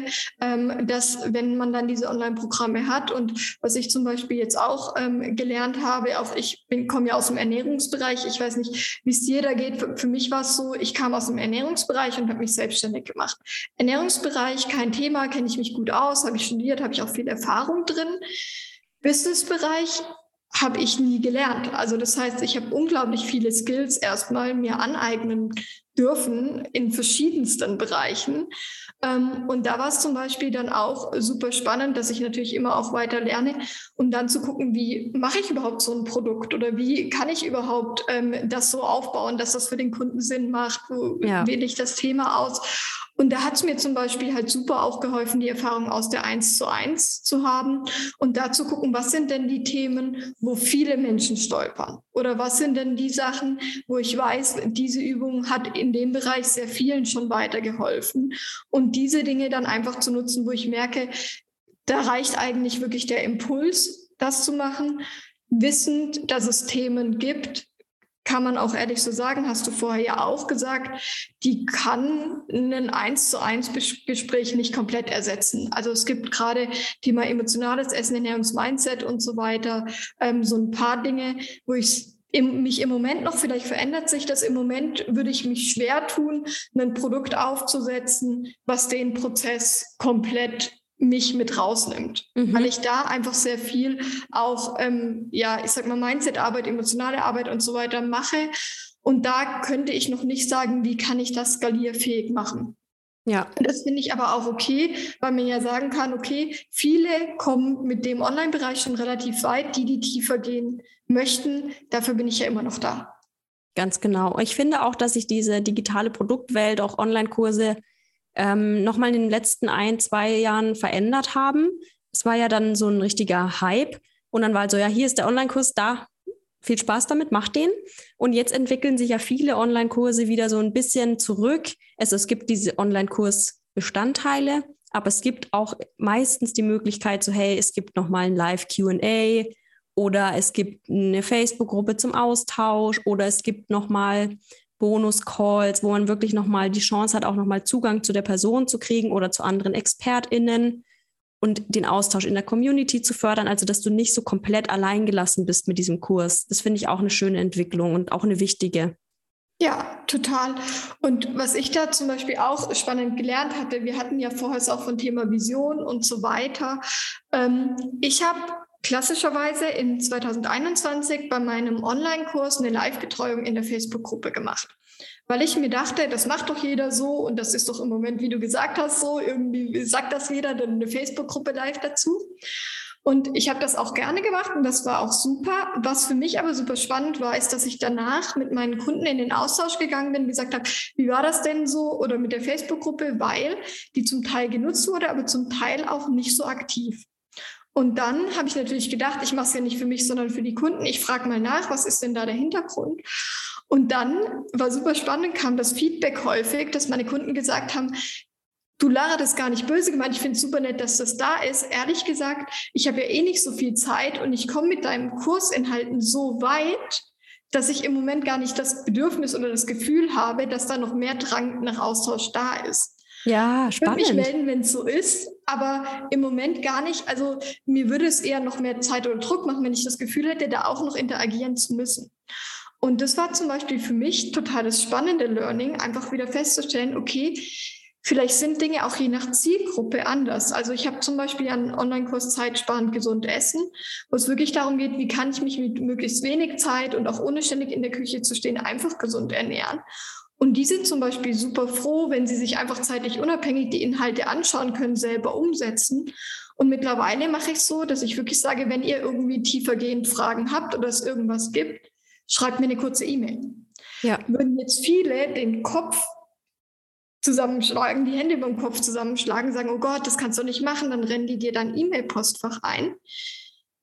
ähm, dass wenn man dann diese Online-Programme hat und was ich zum Beispiel jetzt auch ähm, gelernt habe, auch ich komme ja aus dem Ernährungsbereich. Ich weiß nicht, wie es dir da geht. Für, für mich war es so, ich kam aus dem Ernährungsbereich und habe mich selbstständig gemacht. Ernährungsbereich, kein Thema, kenne ich mich gut aus, habe ich studiert, habe ich auch viel Erfahrung drin. Businessbereich habe ich nie gelernt. Also das heißt, ich habe unglaublich viele Skills erstmal mir aneignen dürfen in verschiedensten Bereichen. Ähm, und da war es zum Beispiel dann auch super spannend, dass ich natürlich immer auch weiter lerne, um dann zu gucken, wie mache ich überhaupt so ein Produkt oder wie kann ich überhaupt ähm, das so aufbauen, dass das für den Kunden Sinn macht, wo ja. wähle ich das Thema aus. Und da hat es mir zum Beispiel halt super auch geholfen, die Erfahrung aus der 1 zu 1 zu haben und da zu gucken, was sind denn die Themen, wo viele Menschen stolpern? Oder was sind denn die Sachen, wo ich weiß, diese Übung hat in dem Bereich sehr vielen schon weitergeholfen? Und diese Dinge dann einfach zu nutzen, wo ich merke, da reicht eigentlich wirklich der Impuls, das zu machen, wissend, dass es Themen gibt, kann man auch ehrlich so sagen, hast du vorher ja auch gesagt, die kann ein eins zu eins Gespräch nicht komplett ersetzen. Also es gibt gerade Thema emotionales Essen, Ernährungsmindset und so weiter, ähm, so ein paar Dinge, wo ich im, mich im Moment noch, vielleicht verändert sich das im Moment, würde ich mich schwer tun, ein Produkt aufzusetzen, was den Prozess komplett mich mit rausnimmt, mhm. weil ich da einfach sehr viel auch, ähm, ja, ich sag mal, Mindset-Arbeit, emotionale Arbeit und so weiter mache. Und da könnte ich noch nicht sagen, wie kann ich das skalierfähig machen. Ja. Das finde ich aber auch okay, weil man ja sagen kann, okay, viele kommen mit dem Online-Bereich schon relativ weit, die, die tiefer gehen möchten. Dafür bin ich ja immer noch da. Ganz genau. Ich finde auch, dass sich diese digitale Produktwelt, auch Online-Kurse, ähm, nochmal in den letzten ein, zwei Jahren verändert haben. Es war ja dann so ein richtiger Hype. Und dann war halt so, ja, hier ist der Online-Kurs, da, viel Spaß damit, mach den. Und jetzt entwickeln sich ja viele Online-Kurse wieder so ein bisschen zurück. Also es gibt diese Online-Kurs-Bestandteile, aber es gibt auch meistens die Möglichkeit, so hey, es gibt nochmal ein Live-QA oder es gibt eine Facebook-Gruppe zum Austausch oder es gibt nochmal Bonus-Calls, wo man wirklich nochmal die Chance hat, auch nochmal Zugang zu der Person zu kriegen oder zu anderen ExpertInnen und den Austausch in der Community zu fördern, also dass du nicht so komplett alleingelassen bist mit diesem Kurs. Das finde ich auch eine schöne Entwicklung und auch eine wichtige. Ja, total. Und was ich da zum Beispiel auch spannend gelernt hatte, wir hatten ja vorher auch von Thema Vision und so weiter. Ähm, ich habe klassischerweise in 2021 bei meinem Online-Kurs eine Live-Betreuung in der Facebook-Gruppe gemacht. Weil ich mir dachte, das macht doch jeder so und das ist doch im Moment, wie du gesagt hast, so, irgendwie sagt das jeder, dann eine Facebook-Gruppe live dazu. Und ich habe das auch gerne gemacht und das war auch super. Was für mich aber super spannend war, ist, dass ich danach mit meinen Kunden in den Austausch gegangen bin, gesagt habe, wie war das denn so oder mit der Facebook-Gruppe, weil die zum Teil genutzt wurde, aber zum Teil auch nicht so aktiv. Und dann habe ich natürlich gedacht, ich mache es ja nicht für mich, sondern für die Kunden. Ich frage mal nach, was ist denn da der Hintergrund? Und dann war super spannend, kam das Feedback häufig, dass meine Kunden gesagt haben, du Lara, das ist gar nicht böse gemeint, ich finde es super nett, dass das da ist. Ehrlich gesagt, ich habe ja eh nicht so viel Zeit und ich komme mit deinem Kursinhalten so weit, dass ich im Moment gar nicht das Bedürfnis oder das Gefühl habe, dass da noch mehr Drang nach Austausch da ist. Ja, spannend. Ich würde mich melden, wenn es so ist, aber im Moment gar nicht. Also mir würde es eher noch mehr Zeit oder Druck machen, wenn ich das Gefühl hätte, da auch noch interagieren zu müssen. Und das war zum Beispiel für mich total das spannende Learning, einfach wieder festzustellen, okay, Vielleicht sind Dinge auch je nach Zielgruppe anders. Also ich habe zum Beispiel einen Online-Kurs Zeitsparend gesund essen, wo es wirklich darum geht, wie kann ich mich mit möglichst wenig Zeit und auch ohne ständig in der Küche zu stehen einfach gesund ernähren. Und die sind zum Beispiel super froh, wenn sie sich einfach zeitlich unabhängig die Inhalte anschauen können, selber umsetzen. Und mittlerweile mache ich es so, dass ich wirklich sage, wenn ihr irgendwie tiefergehend Fragen habt oder es irgendwas gibt, schreibt mir eine kurze E-Mail. Ja. Würden jetzt viele den Kopf zusammenschlagen, die Hände über dem Kopf zusammenschlagen, sagen, oh Gott, das kannst du nicht machen, dann rennen die dir dein E-Mail-Postfach ein.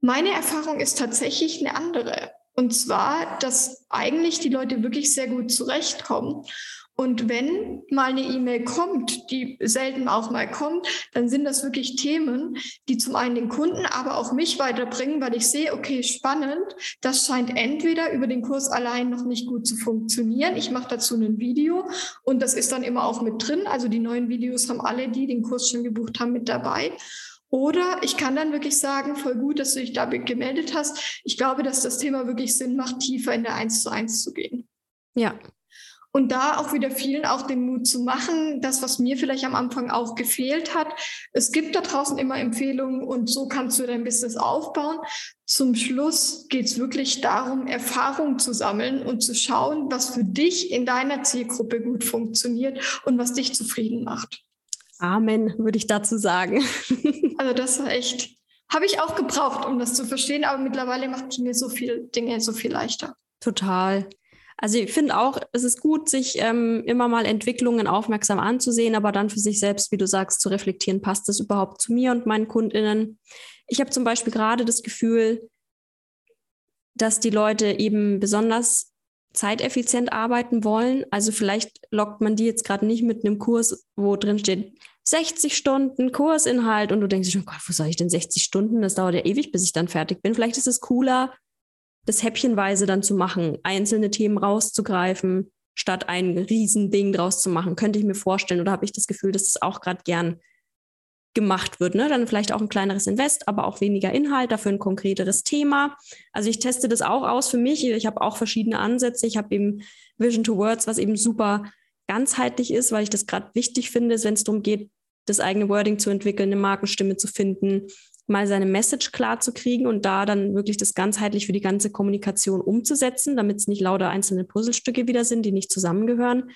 Meine Erfahrung ist tatsächlich eine andere. Und zwar, dass eigentlich die Leute wirklich sehr gut zurechtkommen. Und wenn mal eine E-Mail kommt, die selten auch mal kommt, dann sind das wirklich Themen, die zum einen den Kunden, aber auch mich weiterbringen, weil ich sehe, okay, spannend, das scheint entweder über den Kurs allein noch nicht gut zu funktionieren. Ich mache dazu ein Video und das ist dann immer auch mit drin. Also die neuen Videos haben alle, die den Kurs schon gebucht haben, mit dabei. Oder ich kann dann wirklich sagen, voll gut, dass du dich da gemeldet hast. Ich glaube, dass das Thema wirklich Sinn macht, tiefer in der 1 zu 1 zu gehen. Ja. Und da auch wieder vielen auch den Mut zu machen, das, was mir vielleicht am Anfang auch gefehlt hat. Es gibt da draußen immer Empfehlungen und so kannst du dein Business aufbauen. Zum Schluss geht es wirklich darum, Erfahrung zu sammeln und zu schauen, was für dich in deiner Zielgruppe gut funktioniert und was dich zufrieden macht. Amen, würde ich dazu sagen. also das war echt, habe ich auch gebraucht, um das zu verstehen, aber mittlerweile macht es mir so viele Dinge so viel leichter. Total. Also ich finde auch, es ist gut, sich ähm, immer mal Entwicklungen aufmerksam anzusehen, aber dann für sich selbst, wie du sagst, zu reflektieren, passt das überhaupt zu mir und meinen Kundinnen. Ich habe zum Beispiel gerade das Gefühl, dass die Leute eben besonders zeiteffizient arbeiten wollen. Also vielleicht lockt man die jetzt gerade nicht mit einem Kurs, wo drin steht 60 Stunden Kursinhalt und du denkst schon, Gott, wo soll ich denn 60 Stunden? Das dauert ja ewig, bis ich dann fertig bin. Vielleicht ist es cooler, das häppchenweise dann zu machen, einzelne Themen rauszugreifen, statt ein Riesending draus zu machen. Könnte ich mir vorstellen oder habe ich das Gefühl, dass das auch gerade gern gemacht wird. Ne? Dann vielleicht auch ein kleineres Invest, aber auch weniger Inhalt, dafür ein konkreteres Thema. Also ich teste das auch aus für mich. Ich habe auch verschiedene Ansätze. Ich habe eben Vision to Words, was eben super ganzheitlich ist, weil ich das gerade wichtig finde, wenn es darum geht, das eigene Wording zu entwickeln, eine Markenstimme zu finden, mal seine Message klar zu kriegen und da dann wirklich das ganzheitlich für die ganze Kommunikation umzusetzen, damit es nicht lauter einzelne Puzzlestücke wieder sind, die nicht zusammengehören.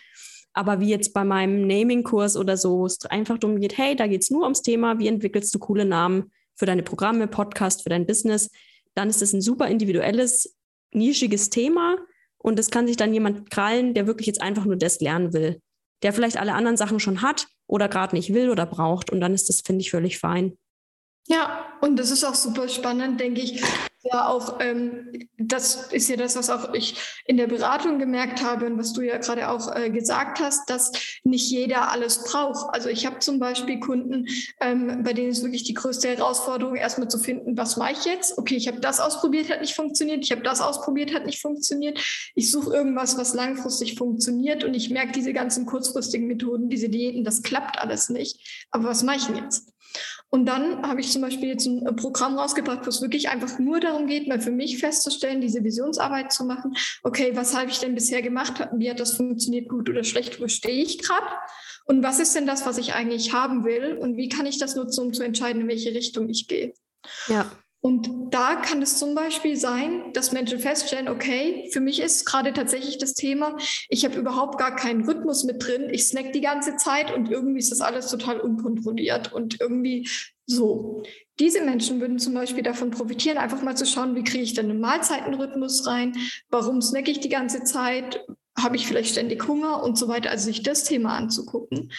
Aber wie jetzt bei meinem Naming-Kurs oder so, wo es einfach darum geht, hey, da geht es nur ums Thema, wie entwickelst du coole Namen für deine Programme, Podcast, für dein Business, dann ist es ein super individuelles, nischiges Thema und das kann sich dann jemand krallen, der wirklich jetzt einfach nur das lernen will, der vielleicht alle anderen Sachen schon hat oder gerade nicht will oder braucht und dann ist das, finde ich, völlig fein. Ja, und das ist auch super spannend, denke ich. Ja, auch ähm, das ist ja das, was auch ich in der Beratung gemerkt habe und was du ja gerade auch äh, gesagt hast, dass nicht jeder alles braucht. Also ich habe zum Beispiel Kunden, ähm, bei denen ist wirklich die größte Herausforderung, erstmal zu finden, was mache ich jetzt? Okay, ich habe das ausprobiert, hat nicht funktioniert. Ich habe das ausprobiert, hat nicht funktioniert. Ich suche irgendwas, was langfristig funktioniert und ich merke diese ganzen kurzfristigen Methoden, diese Diäten, das klappt alles nicht. Aber was mache ich denn jetzt? Und dann habe ich zum Beispiel jetzt ein äh, Programm rausgebracht, wo es wirklich einfach nur darum geht, mal für mich festzustellen, diese Visionsarbeit zu machen. Okay, was habe ich denn bisher gemacht? Wie hat das funktioniert, gut oder schlecht? Wo stehe ich gerade? Und was ist denn das, was ich eigentlich haben will? Und wie kann ich das nutzen, um zu entscheiden, in welche Richtung ich gehe? Ja. Und da kann es zum Beispiel sein, dass Menschen feststellen, okay, für mich ist gerade tatsächlich das Thema, ich habe überhaupt gar keinen Rhythmus mit drin, ich snack die ganze Zeit und irgendwie ist das alles total unkontrolliert und irgendwie so. Diese Menschen würden zum Beispiel davon profitieren, einfach mal zu schauen, wie kriege ich denn einen Mahlzeitenrhythmus rein, warum snacke ich die ganze Zeit, habe ich vielleicht ständig Hunger und so weiter, also sich das Thema anzugucken.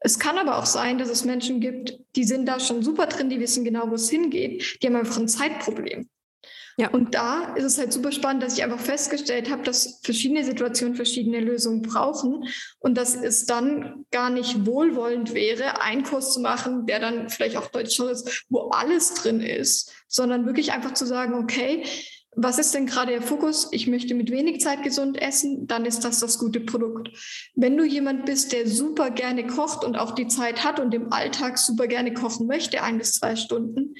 Es kann aber auch sein, dass es Menschen gibt, die sind da schon super drin, die wissen genau, wo es hingeht, die haben einfach ein Zeitproblem. Ja. Und da ist es halt super spannend, dass ich einfach festgestellt habe, dass verschiedene Situationen verschiedene Lösungen brauchen und dass es dann gar nicht wohlwollend wäre, einen Kurs zu machen, der dann vielleicht auch deutsch ist, wo alles drin ist, sondern wirklich einfach zu sagen, okay, was ist denn gerade der Fokus? Ich möchte mit wenig Zeit gesund essen, dann ist das das gute Produkt. Wenn du jemand bist, der super gerne kocht und auch die Zeit hat und im Alltag super gerne kochen möchte, ein bis zwei Stunden,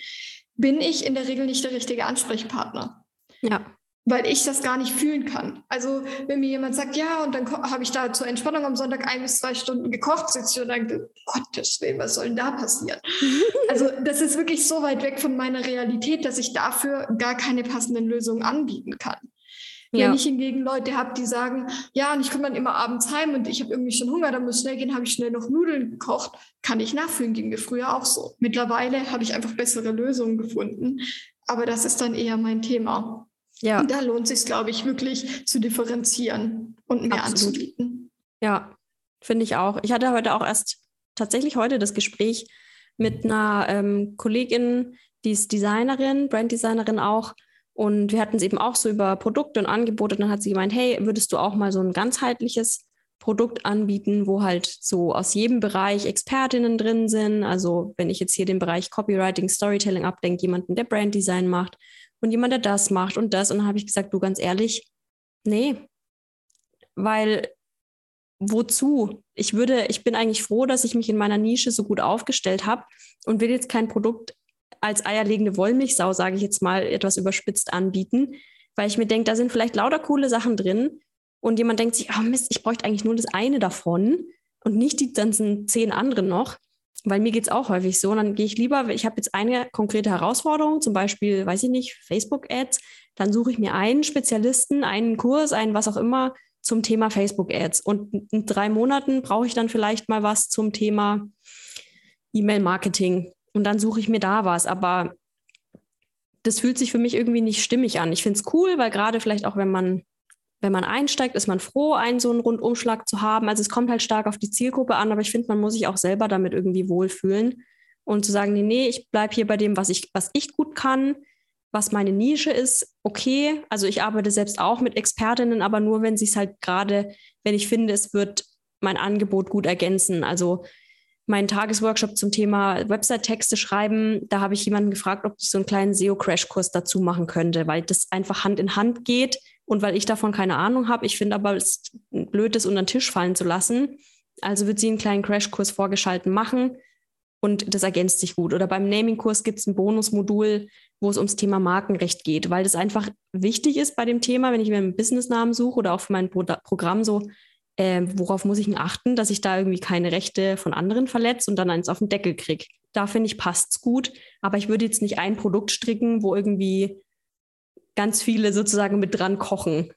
bin ich in der Regel nicht der richtige Ansprechpartner. Ja weil ich das gar nicht fühlen kann. Also wenn mir jemand sagt, ja, und dann habe ich da zur Entspannung am Sonntag ein bis zwei Stunden gekocht, sitze ich und denke, Gottes Willen, was soll denn da passieren? also das ist wirklich so weit weg von meiner Realität, dass ich dafür gar keine passenden Lösungen anbieten kann. Ja. Wenn ich hingegen Leute habe, die sagen, ja, und ich komme dann immer abends heim und ich habe irgendwie schon Hunger, dann muss schnell gehen, habe ich schnell noch Nudeln gekocht, kann ich nachfühlen, ging mir früher auch so. Mittlerweile habe ich einfach bessere Lösungen gefunden, aber das ist dann eher mein Thema. Ja. Und da lohnt es sich, glaube ich, wirklich zu differenzieren und mehr Absolut. anzubieten. Ja, finde ich auch. Ich hatte heute auch erst tatsächlich heute das Gespräch mit einer ähm, Kollegin, die ist Designerin, Branddesignerin auch. Und wir hatten es eben auch so über Produkte und Angebote. Und dann hat sie gemeint, hey, würdest du auch mal so ein ganzheitliches Produkt anbieten, wo halt so aus jedem Bereich Expertinnen drin sind. Also wenn ich jetzt hier den Bereich Copywriting, Storytelling abdenke, jemanden, der Branddesign macht und jemand, der das macht und das. Und dann habe ich gesagt, du ganz ehrlich, nee, weil wozu? Ich würde, ich bin eigentlich froh, dass ich mich in meiner Nische so gut aufgestellt habe und will jetzt kein Produkt als eierlegende Wollmilchsau, sage ich jetzt mal etwas überspitzt anbieten, weil ich mir denke, da sind vielleicht lauter coole Sachen drin und jemand denkt sich, oh Mist, ich bräuchte eigentlich nur das eine davon und nicht die ganzen zehn anderen noch weil mir geht es auch häufig so. Und dann gehe ich lieber, ich habe jetzt eine konkrete Herausforderung, zum Beispiel, weiß ich nicht, Facebook-Ads, dann suche ich mir einen Spezialisten, einen Kurs, einen was auch immer zum Thema Facebook-Ads. Und in drei Monaten brauche ich dann vielleicht mal was zum Thema E-Mail-Marketing. Und dann suche ich mir da was. Aber das fühlt sich für mich irgendwie nicht stimmig an. Ich finde es cool, weil gerade vielleicht auch, wenn man wenn man einsteigt, ist man froh, einen so einen Rundumschlag zu haben. Also es kommt halt stark auf die Zielgruppe an, aber ich finde, man muss sich auch selber damit irgendwie wohlfühlen und zu sagen, nee, nee, ich bleibe hier bei dem, was ich, was ich gut kann, was meine Nische ist, okay. Also ich arbeite selbst auch mit Expertinnen, aber nur, wenn sich es halt gerade, wenn ich finde, es wird mein Angebot gut ergänzen. Also mein Tagesworkshop zum Thema Website-Texte schreiben, da habe ich jemanden gefragt, ob ich so einen kleinen SEO-Crash-Kurs dazu machen könnte, weil das einfach Hand in Hand geht und weil ich davon keine Ahnung habe. Ich finde aber, es ist blöd, das unter den Tisch fallen zu lassen. Also wird sie einen kleinen Crashkurs vorgeschalten machen und das ergänzt sich gut. Oder beim Naming-Kurs gibt es ein Bonusmodul, wo es ums Thema Markenrecht geht, weil das einfach wichtig ist bei dem Thema, wenn ich mir einen Businessnamen suche oder auch für mein Pro Programm so, äh, worauf muss ich denn achten, dass ich da irgendwie keine Rechte von anderen verletze und dann eins auf den Deckel kriege. Da finde ich, passt es gut. Aber ich würde jetzt nicht ein Produkt stricken, wo irgendwie ganz viele sozusagen mit dran kochen.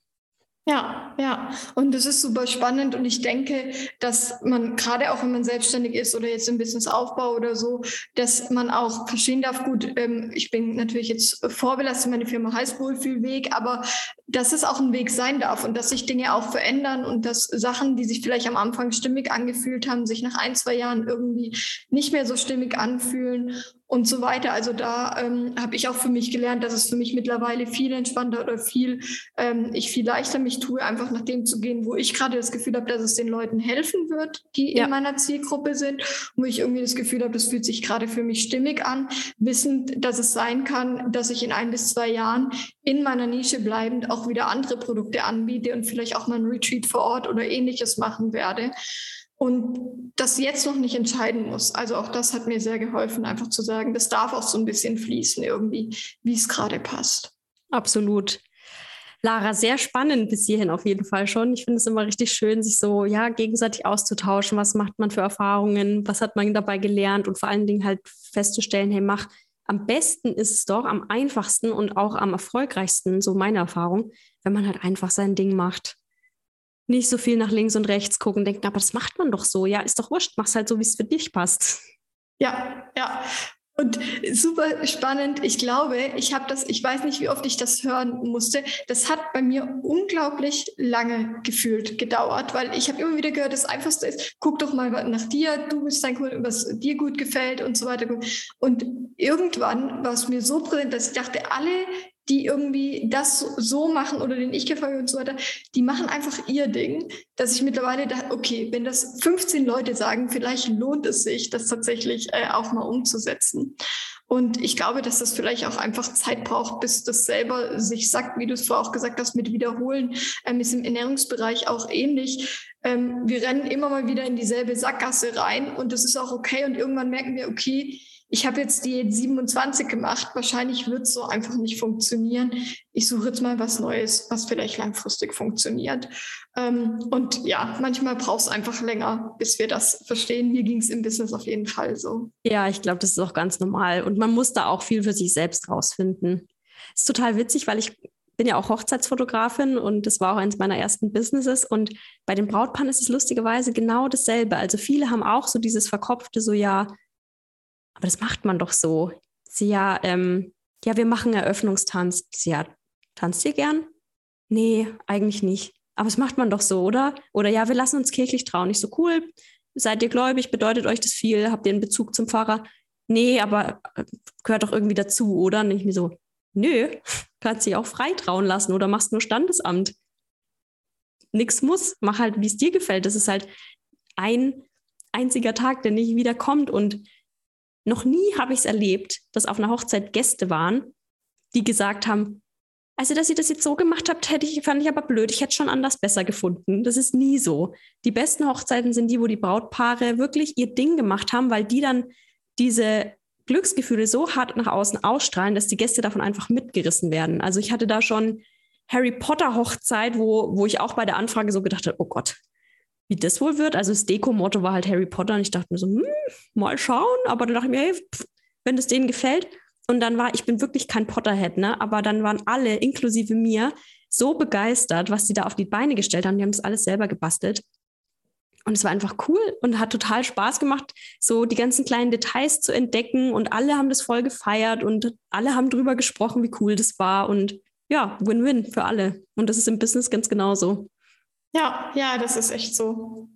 Ja, ja. Und das ist super spannend. Und ich denke, dass man gerade auch, wenn man selbstständig ist oder jetzt im Businessaufbau oder so, dass man auch verstehen darf, gut, ähm, ich bin natürlich jetzt vorbelastet, meine Firma heißt Wohlfühlweg, aber dass es auch ein Weg sein darf und dass sich Dinge auch verändern und dass Sachen, die sich vielleicht am Anfang stimmig angefühlt haben, sich nach ein, zwei Jahren irgendwie nicht mehr so stimmig anfühlen und so weiter. Also da ähm, habe ich auch für mich gelernt, dass es für mich mittlerweile viel entspannter oder viel, ähm, ich viel leichter mich tue, einfach nach dem zu gehen, wo ich gerade das Gefühl habe, dass es den Leuten helfen wird, die ja. in meiner Zielgruppe sind, wo ich irgendwie das Gefühl habe, das fühlt sich gerade für mich stimmig an, wissend, dass es sein kann, dass ich in ein bis zwei Jahren in meiner Nische bleibend auch wieder andere Produkte anbiete und vielleicht auch mal ein Retreat vor Ort oder ähnliches machen werde und das jetzt noch nicht entscheiden muss. Also auch das hat mir sehr geholfen, einfach zu sagen, das darf auch so ein bisschen fließen irgendwie, wie es gerade passt. Absolut. Lara, sehr spannend bis hierhin auf jeden Fall schon. Ich finde es immer richtig schön, sich so ja gegenseitig auszutauschen. Was macht man für Erfahrungen? Was hat man dabei gelernt? Und vor allen Dingen halt festzustellen, hey, mach am besten ist es doch, am einfachsten und auch am erfolgreichsten, so meine Erfahrung, wenn man halt einfach sein Ding macht. Nicht so viel nach links und rechts gucken, denken, aber das macht man doch so. Ja, ist doch wurscht, mach's halt so, wie es für dich passt. Ja, ja. Und super spannend. Ich glaube, ich habe das, ich weiß nicht, wie oft ich das hören musste. Das hat bei mir unglaublich lange gefühlt gedauert, weil ich habe immer wieder gehört, das Einfachste ist, guck doch mal nach dir, du bist dein Kunde, was dir gut gefällt und so weiter. Und irgendwann war es mir so präsent, dass ich dachte, alle die irgendwie das so machen oder den ich folge und so weiter, die machen einfach ihr Ding, dass ich mittlerweile dachte, okay, wenn das 15 Leute sagen, vielleicht lohnt es sich, das tatsächlich äh, auch mal umzusetzen. Und ich glaube, dass das vielleicht auch einfach Zeit braucht, bis das selber sich sagt, wie du es vorher auch gesagt hast, mit Wiederholen, ähm, ist im Ernährungsbereich auch ähnlich. Ähm, wir rennen immer mal wieder in dieselbe Sackgasse rein und das ist auch okay. Und irgendwann merken wir, okay, ich habe jetzt die 27 gemacht, wahrscheinlich wird es so einfach nicht funktionieren. Ich suche jetzt mal was Neues, was vielleicht langfristig funktioniert. Ähm, und ja, manchmal braucht es einfach länger, bis wir das verstehen. Mir ging es im Business auf jeden Fall so. Ja, ich glaube, das ist auch ganz normal. Und man muss da auch viel für sich selbst rausfinden. Ist total witzig, weil ich bin ja auch Hochzeitsfotografin und das war auch eines meiner ersten Businesses. Und bei den Brautpaaren ist es lustigerweise genau dasselbe. Also viele haben auch so dieses verkopfte, so ja, aber das macht man doch so. Sie ja, ähm, ja, wir machen Eröffnungstanz. Sie ja, tanzt ihr gern? Nee, eigentlich nicht. Aber das macht man doch so, oder? Oder ja, wir lassen uns kirchlich trauen. Nicht so cool. Seid ihr gläubig? Bedeutet euch das viel? Habt ihr einen Bezug zum Pfarrer? Nee, aber äh, gehört doch irgendwie dazu, oder? Und ich mir so, nö, kannst dich auch frei trauen lassen oder machst nur Standesamt. Nix muss, mach halt, wie es dir gefällt. Das ist halt ein einziger Tag, der nicht wiederkommt. Und noch nie habe ich es erlebt, dass auf einer Hochzeit Gäste waren, die gesagt haben, also, dass ihr das jetzt so gemacht habt, hätte ich, fand ich aber blöd. Ich hätte schon anders besser gefunden. Das ist nie so. Die besten Hochzeiten sind die, wo die Brautpaare wirklich ihr Ding gemacht haben, weil die dann diese Glücksgefühle so hart nach außen ausstrahlen, dass die Gäste davon einfach mitgerissen werden. Also ich hatte da schon Harry Potter Hochzeit, wo, wo ich auch bei der Anfrage so gedacht habe, oh Gott, wie das wohl wird. Also das Deko-Motto war halt Harry Potter und ich dachte mir so, hm, mal schauen. Aber dann dachte ich mir, hey, pff, wenn das denen gefällt. Und dann war, ich bin wirklich kein Potterhead, ne? Aber dann waren alle, inklusive mir, so begeistert, was sie da auf die Beine gestellt haben. Die haben das alles selber gebastelt. Und es war einfach cool und hat total Spaß gemacht, so die ganzen kleinen Details zu entdecken. Und alle haben das voll gefeiert und alle haben drüber gesprochen, wie cool das war. Und ja, Win-Win für alle. Und das ist im Business ganz genauso. Ja, ja, das ist echt so.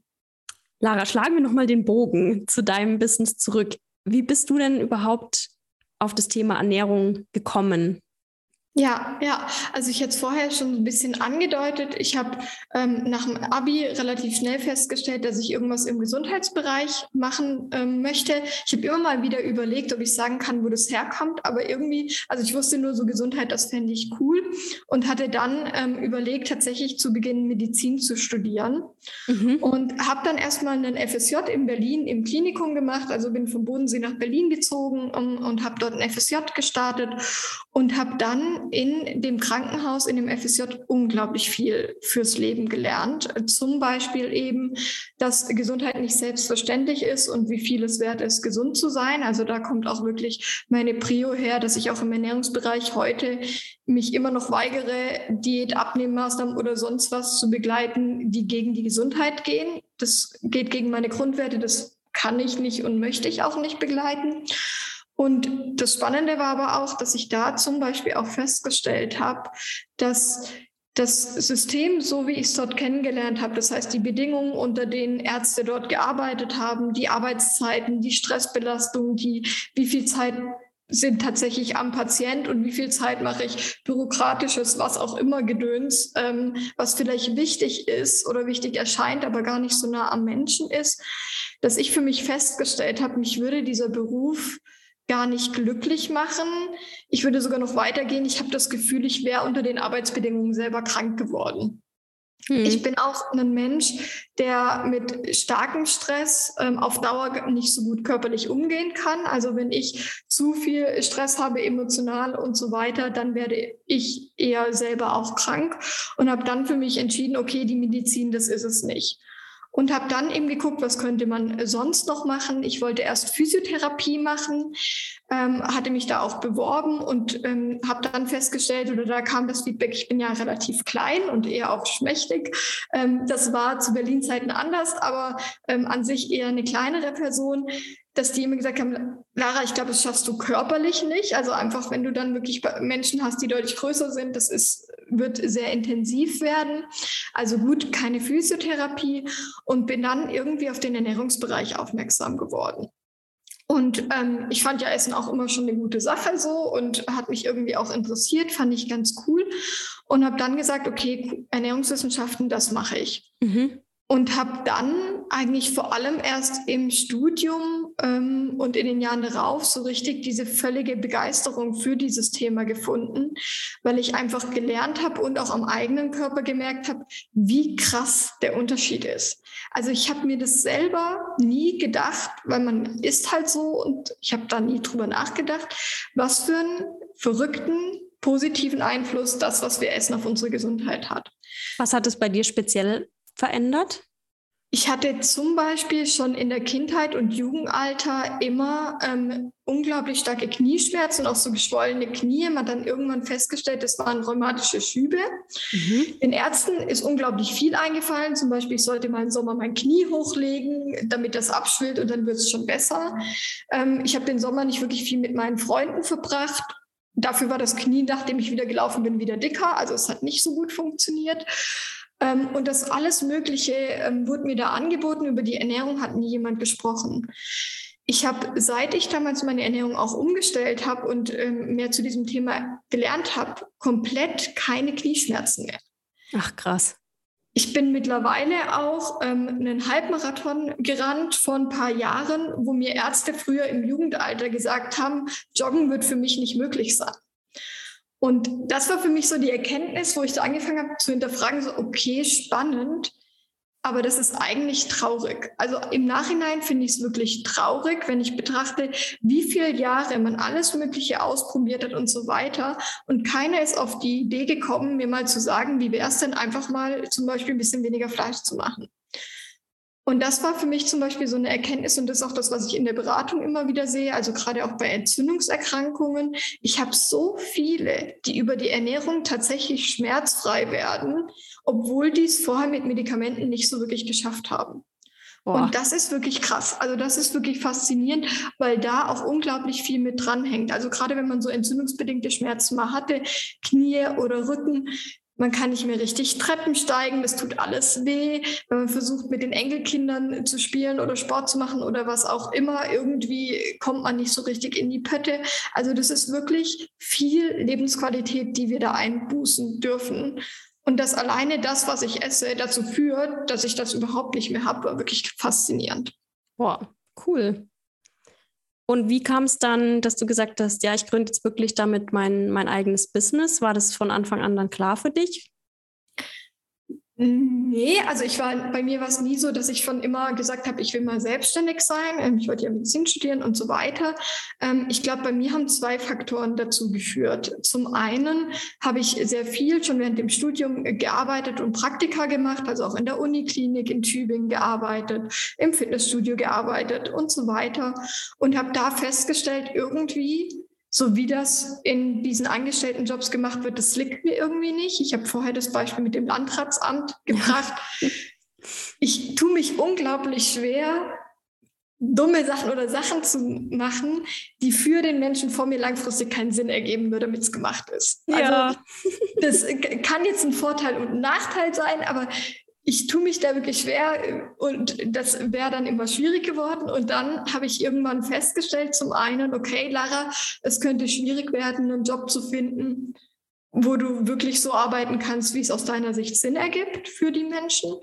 Lara, schlagen wir nochmal den Bogen zu deinem Business zurück. Wie bist du denn überhaupt auf das Thema Ernährung gekommen? Ja, ja. Also ich hätte es vorher schon ein bisschen angedeutet. Ich habe ähm, nach dem Abi relativ schnell festgestellt, dass ich irgendwas im Gesundheitsbereich machen ähm, möchte. Ich habe immer mal wieder überlegt, ob ich sagen kann, wo das herkommt. Aber irgendwie, also ich wusste nur so Gesundheit, das fände ich cool. Und hatte dann ähm, überlegt, tatsächlich zu Beginn Medizin zu studieren. Mhm. Und habe dann erstmal einen FSJ in Berlin im Klinikum gemacht. Also bin vom Bodensee nach Berlin gezogen um, und habe dort ein FSJ gestartet und habe dann in dem Krankenhaus, in dem FSJ unglaublich viel fürs Leben gelernt. Zum Beispiel eben, dass Gesundheit nicht selbstverständlich ist und wie viel es wert ist, gesund zu sein. Also da kommt auch wirklich meine Prio her, dass ich auch im Ernährungsbereich heute mich immer noch weigere, Diät, Abnehmmaßnahmen oder sonst was zu begleiten, die gegen die Gesundheit gehen. Das geht gegen meine Grundwerte, das kann ich nicht und möchte ich auch nicht begleiten. Und das Spannende war aber auch, dass ich da zum Beispiel auch festgestellt habe, dass das System, so wie ich es dort kennengelernt habe, das heißt die Bedingungen, unter denen Ärzte dort gearbeitet haben, die Arbeitszeiten, die Stressbelastung, die, wie viel Zeit sind tatsächlich am Patient und wie viel Zeit mache ich bürokratisches, was auch immer Gedöns, ähm, was vielleicht wichtig ist oder wichtig erscheint, aber gar nicht so nah am Menschen ist, dass ich für mich festgestellt habe, mich würde dieser Beruf gar nicht glücklich machen. Ich würde sogar noch weitergehen. Ich habe das Gefühl, ich wäre unter den Arbeitsbedingungen selber krank geworden. Hm. Ich bin auch ein Mensch, der mit starkem Stress ähm, auf Dauer nicht so gut körperlich umgehen kann. Also wenn ich zu viel Stress habe, emotional und so weiter, dann werde ich eher selber auch krank und habe dann für mich entschieden, okay, die Medizin, das ist es nicht. Und habe dann eben geguckt, was könnte man sonst noch machen. Ich wollte erst Physiotherapie machen, ähm, hatte mich da auch beworben und ähm, habe dann festgestellt, oder da kam das Feedback, ich bin ja relativ klein und eher auch schmächtig. Ähm, das war zu Berlin-Zeiten anders, aber ähm, an sich eher eine kleinere Person dass die immer gesagt haben, Lara, ich glaube, das schaffst du körperlich nicht. Also einfach, wenn du dann wirklich Menschen hast, die deutlich größer sind, das ist, wird sehr intensiv werden. Also gut, keine Physiotherapie und bin dann irgendwie auf den Ernährungsbereich aufmerksam geworden. Und ähm, ich fand ja Essen auch immer schon eine gute Sache so und hat mich irgendwie auch interessiert, fand ich ganz cool und habe dann gesagt, okay, Ernährungswissenschaften, das mache ich. Mhm und habe dann eigentlich vor allem erst im Studium ähm, und in den Jahren darauf so richtig diese völlige Begeisterung für dieses Thema gefunden, weil ich einfach gelernt habe und auch am eigenen Körper gemerkt habe, wie krass der Unterschied ist. Also ich habe mir das selber nie gedacht, weil man ist halt so und ich habe da nie drüber nachgedacht, was für einen verrückten positiven Einfluss das, was wir essen, auf unsere Gesundheit hat. Was hat es bei dir speziell verändert? Ich hatte zum Beispiel schon in der Kindheit und Jugendalter immer ähm, unglaublich starke Knieschmerzen und auch so geschwollene Knie. Man hat dann irgendwann festgestellt, das waren rheumatische Schübe. Mhm. Den Ärzten ist unglaublich viel eingefallen. Zum Beispiel, ich sollte mal im Sommer mein Knie hochlegen, damit das abschwillt und dann wird es schon besser. Ähm, ich habe den Sommer nicht wirklich viel mit meinen Freunden verbracht. Dafür war das Knie, nachdem ich wieder gelaufen bin, wieder dicker. Also es hat nicht so gut funktioniert. Ähm, und das alles Mögliche ähm, wurde mir da angeboten. Über die Ernährung hat nie jemand gesprochen. Ich habe, seit ich damals meine Ernährung auch umgestellt habe und ähm, mehr zu diesem Thema gelernt habe, komplett keine Knieschmerzen mehr. Ach, krass. Ich bin mittlerweile auch ähm, einen Halbmarathon gerannt vor ein paar Jahren, wo mir Ärzte früher im Jugendalter gesagt haben, Joggen wird für mich nicht möglich sein. Und das war für mich so die Erkenntnis, wo ich so angefangen habe zu hinterfragen, so, okay, spannend, aber das ist eigentlich traurig. Also im Nachhinein finde ich es wirklich traurig, wenn ich betrachte, wie viele Jahre man alles Mögliche ausprobiert hat und so weiter. Und keiner ist auf die Idee gekommen, mir mal zu sagen, wie wäre es denn einfach mal zum Beispiel ein bisschen weniger Fleisch zu machen. Und das war für mich zum Beispiel so eine Erkenntnis und das ist auch das, was ich in der Beratung immer wieder sehe, also gerade auch bei Entzündungserkrankungen. Ich habe so viele, die über die Ernährung tatsächlich schmerzfrei werden, obwohl die es vorher mit Medikamenten nicht so wirklich geschafft haben. Boah. Und das ist wirklich krass. Also das ist wirklich faszinierend, weil da auch unglaublich viel mit dranhängt. Also gerade wenn man so entzündungsbedingte Schmerzen mal hatte, Knie oder Rücken, man kann nicht mehr richtig Treppen steigen, das tut alles weh. Wenn man versucht, mit den Enkelkindern zu spielen oder Sport zu machen oder was auch immer, irgendwie kommt man nicht so richtig in die Pötte. Also das ist wirklich viel Lebensqualität, die wir da einbußen dürfen. Und dass alleine das, was ich esse, dazu führt, dass ich das überhaupt nicht mehr habe, war wirklich faszinierend. Boah, cool. Und wie kam es dann, dass du gesagt hast, ja, ich gründe jetzt wirklich damit mein, mein eigenes Business? War das von Anfang an dann klar für dich? Nee, also ich war, bei mir war es nie so, dass ich schon immer gesagt habe, ich will mal selbstständig sein. Ähm, ich wollte ja Medizin studieren und so weiter. Ähm, ich glaube, bei mir haben zwei Faktoren dazu geführt. Zum einen habe ich sehr viel schon während dem Studium gearbeitet und Praktika gemacht, also auch in der Uniklinik in Tübingen gearbeitet, im Fitnessstudio gearbeitet und so weiter und habe da festgestellt, irgendwie so wie das in diesen Angestelltenjobs gemacht wird, das liegt mir irgendwie nicht. Ich habe vorher das Beispiel mit dem Landratsamt gebracht. Ich tue mich unglaublich schwer, dumme Sachen oder Sachen zu machen, die für den Menschen vor mir langfristig keinen Sinn ergeben würde, damit es gemacht ist. Ja. Also das kann jetzt ein Vorteil und ein Nachteil sein, aber ich tue mich da wirklich schwer und das wäre dann immer schwierig geworden. Und dann habe ich irgendwann festgestellt, zum einen, okay, Lara, es könnte schwierig werden, einen Job zu finden, wo du wirklich so arbeiten kannst, wie es aus deiner Sicht Sinn ergibt für die Menschen.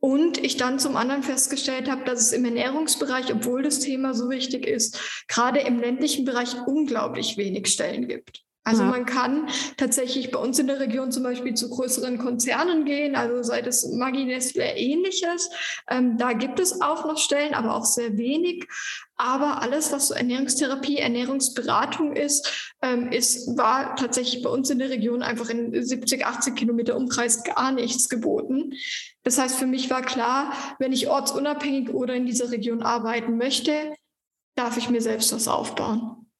Und ich dann zum anderen festgestellt habe, dass es im Ernährungsbereich, obwohl das Thema so wichtig ist, gerade im ländlichen Bereich unglaublich wenig Stellen gibt. Also ja. man kann tatsächlich bei uns in der Region zum Beispiel zu größeren Konzernen gehen, also sei das Maggi, Nestle, ähnliches. Ähm, da gibt es auch noch Stellen, aber auch sehr wenig. Aber alles, was so Ernährungstherapie, Ernährungsberatung ist, ähm, ist, war tatsächlich bei uns in der Region einfach in 70, 80 Kilometer Umkreis gar nichts geboten. Das heißt, für mich war klar, wenn ich ortsunabhängig oder in dieser Region arbeiten möchte, darf ich mir selbst was aufbauen.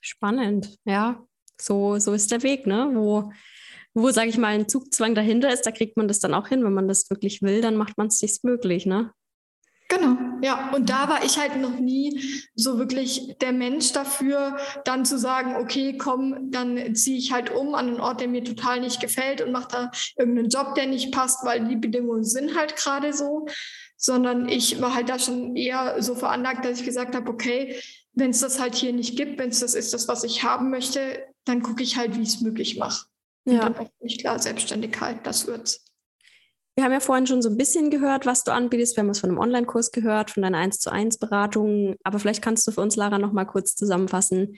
Spannend, ja so, so ist der Weg, ne? Wo, wo sage ich mal, ein Zugzwang dahinter ist, da kriegt man das dann auch hin. Wenn man das wirklich will, dann macht man es sich möglich, ne? Genau, ja. Und da war ich halt noch nie so wirklich der Mensch dafür, dann zu sagen, okay, komm, dann ziehe ich halt um an einen Ort, der mir total nicht gefällt und mache da irgendeinen Job, der nicht passt, weil die Bedingungen sind halt gerade so. Sondern ich war halt da schon eher so veranlagt, dass ich gesagt habe, okay, wenn es das halt hier nicht gibt, wenn es das ist, das, was ich haben möchte, dann gucke ich halt, wie ich es möglich mache. Ja. Und dann nicht klar, Selbstständigkeit, das wird's. Wir haben ja vorhin schon so ein bisschen gehört, was du anbietest. Wir haben es von einem Online-Kurs gehört, von deiner 1 zu 1 Beratung. Aber vielleicht kannst du für uns, Lara, noch mal kurz zusammenfassen,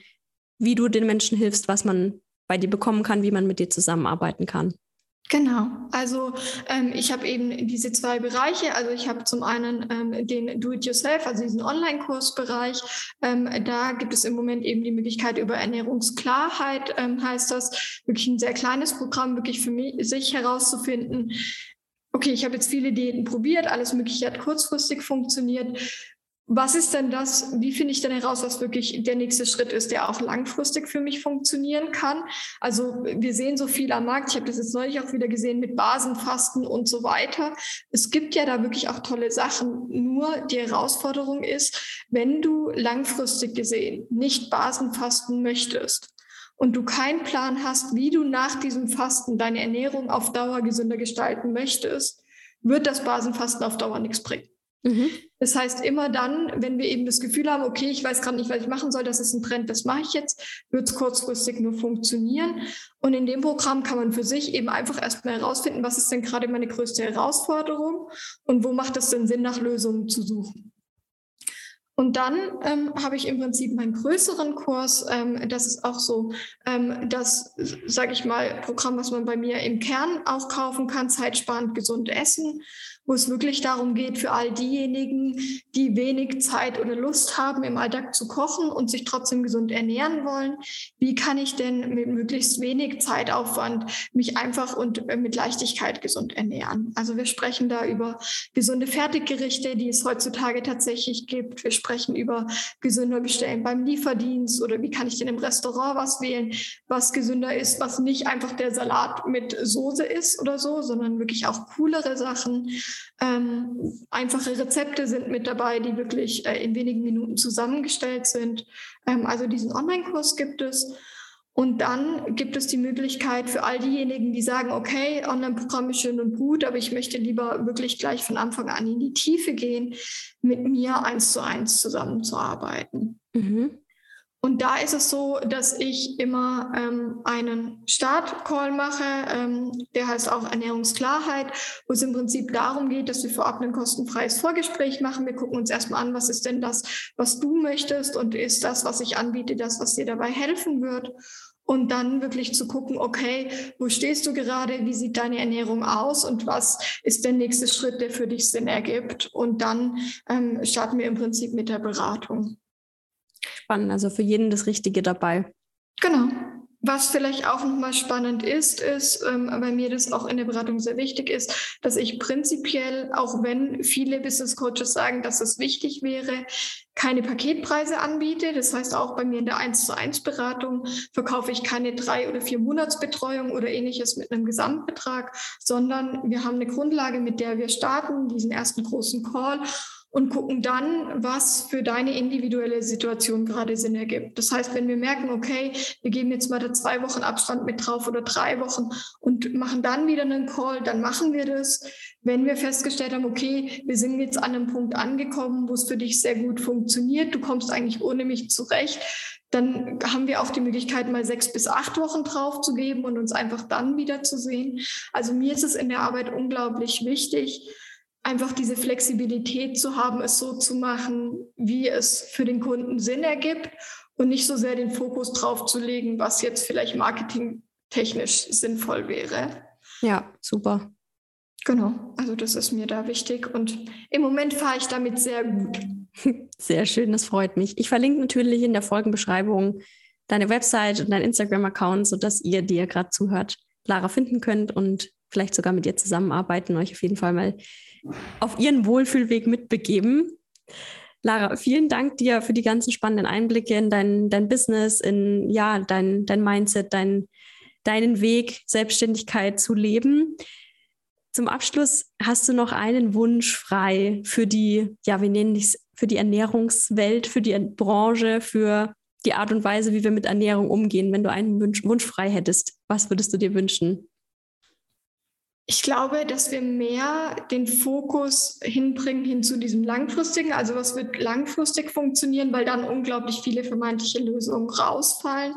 wie du den Menschen hilfst, was man bei dir bekommen kann, wie man mit dir zusammenarbeiten kann. Genau, also ähm, ich habe eben diese zwei Bereiche. Also ich habe zum einen ähm, den Do-it-yourself, also diesen Online-Kursbereich. Ähm, da gibt es im Moment eben die Möglichkeit über Ernährungsklarheit, ähm, heißt das, wirklich ein sehr kleines Programm, wirklich für mich, sich herauszufinden. Okay, ich habe jetzt viele Diäten probiert, alles Mögliche hat kurzfristig funktioniert was ist denn das, wie finde ich denn heraus, was wirklich der nächste Schritt ist, der auch langfristig für mich funktionieren kann? Also wir sehen so viel am Markt, ich habe das jetzt neulich auch wieder gesehen mit Basenfasten und so weiter. Es gibt ja da wirklich auch tolle Sachen. Nur die Herausforderung ist, wenn du langfristig gesehen nicht Basenfasten möchtest, und du keinen Plan hast, wie du nach diesem Fasten deine Ernährung auf Dauer gesünder gestalten möchtest, wird das Basenfasten auf Dauer nichts bringen. Mhm. Das heißt, immer dann, wenn wir eben das Gefühl haben, okay, ich weiß gerade nicht, was ich machen soll, das ist ein Trend, das mache ich jetzt, wird es kurzfristig nur funktionieren. Und in dem Programm kann man für sich eben einfach erstmal herausfinden, was ist denn gerade meine größte Herausforderung und wo macht es denn Sinn, nach Lösungen zu suchen. Und dann ähm, habe ich im Prinzip meinen größeren Kurs. Ähm, das ist auch so ähm, das, sage ich mal, Programm, was man bei mir im Kern auch kaufen kann, zeitsparend gesund essen wo es wirklich darum geht, für all diejenigen, die wenig Zeit oder Lust haben, im Alltag zu kochen und sich trotzdem gesund ernähren wollen, wie kann ich denn mit möglichst wenig Zeitaufwand mich einfach und äh, mit Leichtigkeit gesund ernähren? Also wir sprechen da über gesunde Fertiggerichte, die es heutzutage tatsächlich gibt. Wir sprechen über gesünder bestellen beim Lieferdienst oder wie kann ich denn im Restaurant was wählen, was gesünder ist, was nicht einfach der Salat mit Soße ist oder so, sondern wirklich auch coolere Sachen. Ähm, einfache Rezepte sind mit dabei, die wirklich äh, in wenigen Minuten zusammengestellt sind. Ähm, also diesen Online-Kurs gibt es. Und dann gibt es die Möglichkeit für all diejenigen, die sagen, okay, Online-Programm ist schön und gut, aber ich möchte lieber wirklich gleich von Anfang an in die Tiefe gehen, mit mir eins zu eins zusammenzuarbeiten. Mhm. Und da ist es so, dass ich immer ähm, einen Start-Call mache, ähm, der heißt auch Ernährungsklarheit, wo es im Prinzip darum geht, dass wir vorab ein kostenfreies Vorgespräch machen. Wir gucken uns erstmal an, was ist denn das, was du möchtest und ist das, was ich anbiete, das, was dir dabei helfen wird. Und dann wirklich zu gucken, okay, wo stehst du gerade, wie sieht deine Ernährung aus und was ist der nächste Schritt, der für dich Sinn ergibt. Und dann ähm, starten wir im Prinzip mit der Beratung. Spannend, also für jeden das Richtige dabei. Genau. Was vielleicht auch nochmal spannend ist, ist, ähm, bei mir das auch in der Beratung sehr wichtig ist, dass ich prinzipiell, auch wenn viele Business Coaches sagen, dass es wichtig wäre, keine Paketpreise anbiete. Das heißt, auch bei mir in der 1 zu 1 Beratung verkaufe ich keine drei oder vier Monatsbetreuung oder ähnliches mit einem Gesamtbetrag, sondern wir haben eine Grundlage, mit der wir starten, diesen ersten großen Call und gucken dann, was für deine individuelle Situation gerade Sinn ergibt. Das heißt, wenn wir merken, okay, wir geben jetzt mal da zwei Wochen Abstand mit drauf oder drei Wochen und machen dann wieder einen Call, dann machen wir das. Wenn wir festgestellt haben, okay, wir sind jetzt an einem Punkt angekommen, wo es für dich sehr gut funktioniert, du kommst eigentlich ohne mich zurecht, dann haben wir auch die Möglichkeit, mal sechs bis acht Wochen drauf zu geben und uns einfach dann wieder zu sehen. Also mir ist es in der Arbeit unglaublich wichtig, einfach diese Flexibilität zu haben, es so zu machen, wie es für den Kunden Sinn ergibt und nicht so sehr den Fokus drauf zu legen, was jetzt vielleicht marketingtechnisch sinnvoll wäre. Ja, super. Genau, also das ist mir da wichtig und im Moment fahre ich damit sehr gut. Sehr schön, das freut mich. Ich verlinke natürlich in der Folgenbeschreibung deine Website und dein Instagram-Account, sodass ihr, die ihr gerade zuhört, Lara finden könnt und vielleicht sogar mit ihr zusammenarbeiten, euch auf jeden Fall mal auf ihren Wohlfühlweg mitbegeben. Lara, vielen Dank dir für die ganzen spannenden Einblicke in dein, dein Business, in ja, dein, dein Mindset, dein, deinen Weg, Selbstständigkeit zu leben. Zum Abschluss hast du noch einen Wunsch frei für die, ja, wir nennen es für die Ernährungswelt, für die Branche, für die Art und Weise, wie wir mit Ernährung umgehen. Wenn du einen Wunsch, Wunsch frei hättest, was würdest du dir wünschen? Ich glaube, dass wir mehr den Fokus hinbringen hin zu diesem langfristigen, also was wird langfristig funktionieren, weil dann unglaublich viele vermeintliche Lösungen rausfallen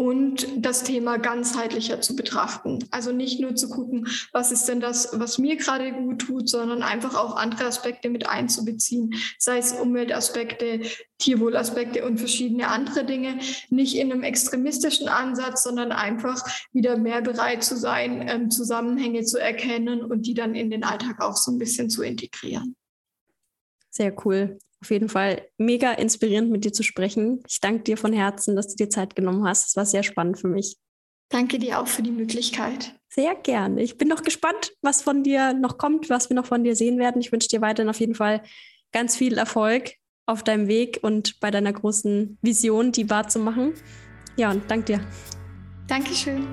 und das Thema ganzheitlicher zu betrachten. Also nicht nur zu gucken, was ist denn das, was mir gerade gut tut, sondern einfach auch andere Aspekte mit einzubeziehen, sei es Umweltaspekte, Tierwohlaspekte und verschiedene andere Dinge. Nicht in einem extremistischen Ansatz, sondern einfach wieder mehr bereit zu sein, ähm, Zusammenhänge zu erkennen und die dann in den Alltag auch so ein bisschen zu integrieren. Sehr cool auf jeden Fall mega inspirierend, mit dir zu sprechen. Ich danke dir von Herzen, dass du dir Zeit genommen hast. Es war sehr spannend für mich. Danke dir auch für die Möglichkeit. Sehr gerne. Ich bin noch gespannt, was von dir noch kommt, was wir noch von dir sehen werden. Ich wünsche dir weiterhin auf jeden Fall ganz viel Erfolg auf deinem Weg und bei deiner großen Vision, die wahr zu machen. Ja, und danke dir. Dankeschön.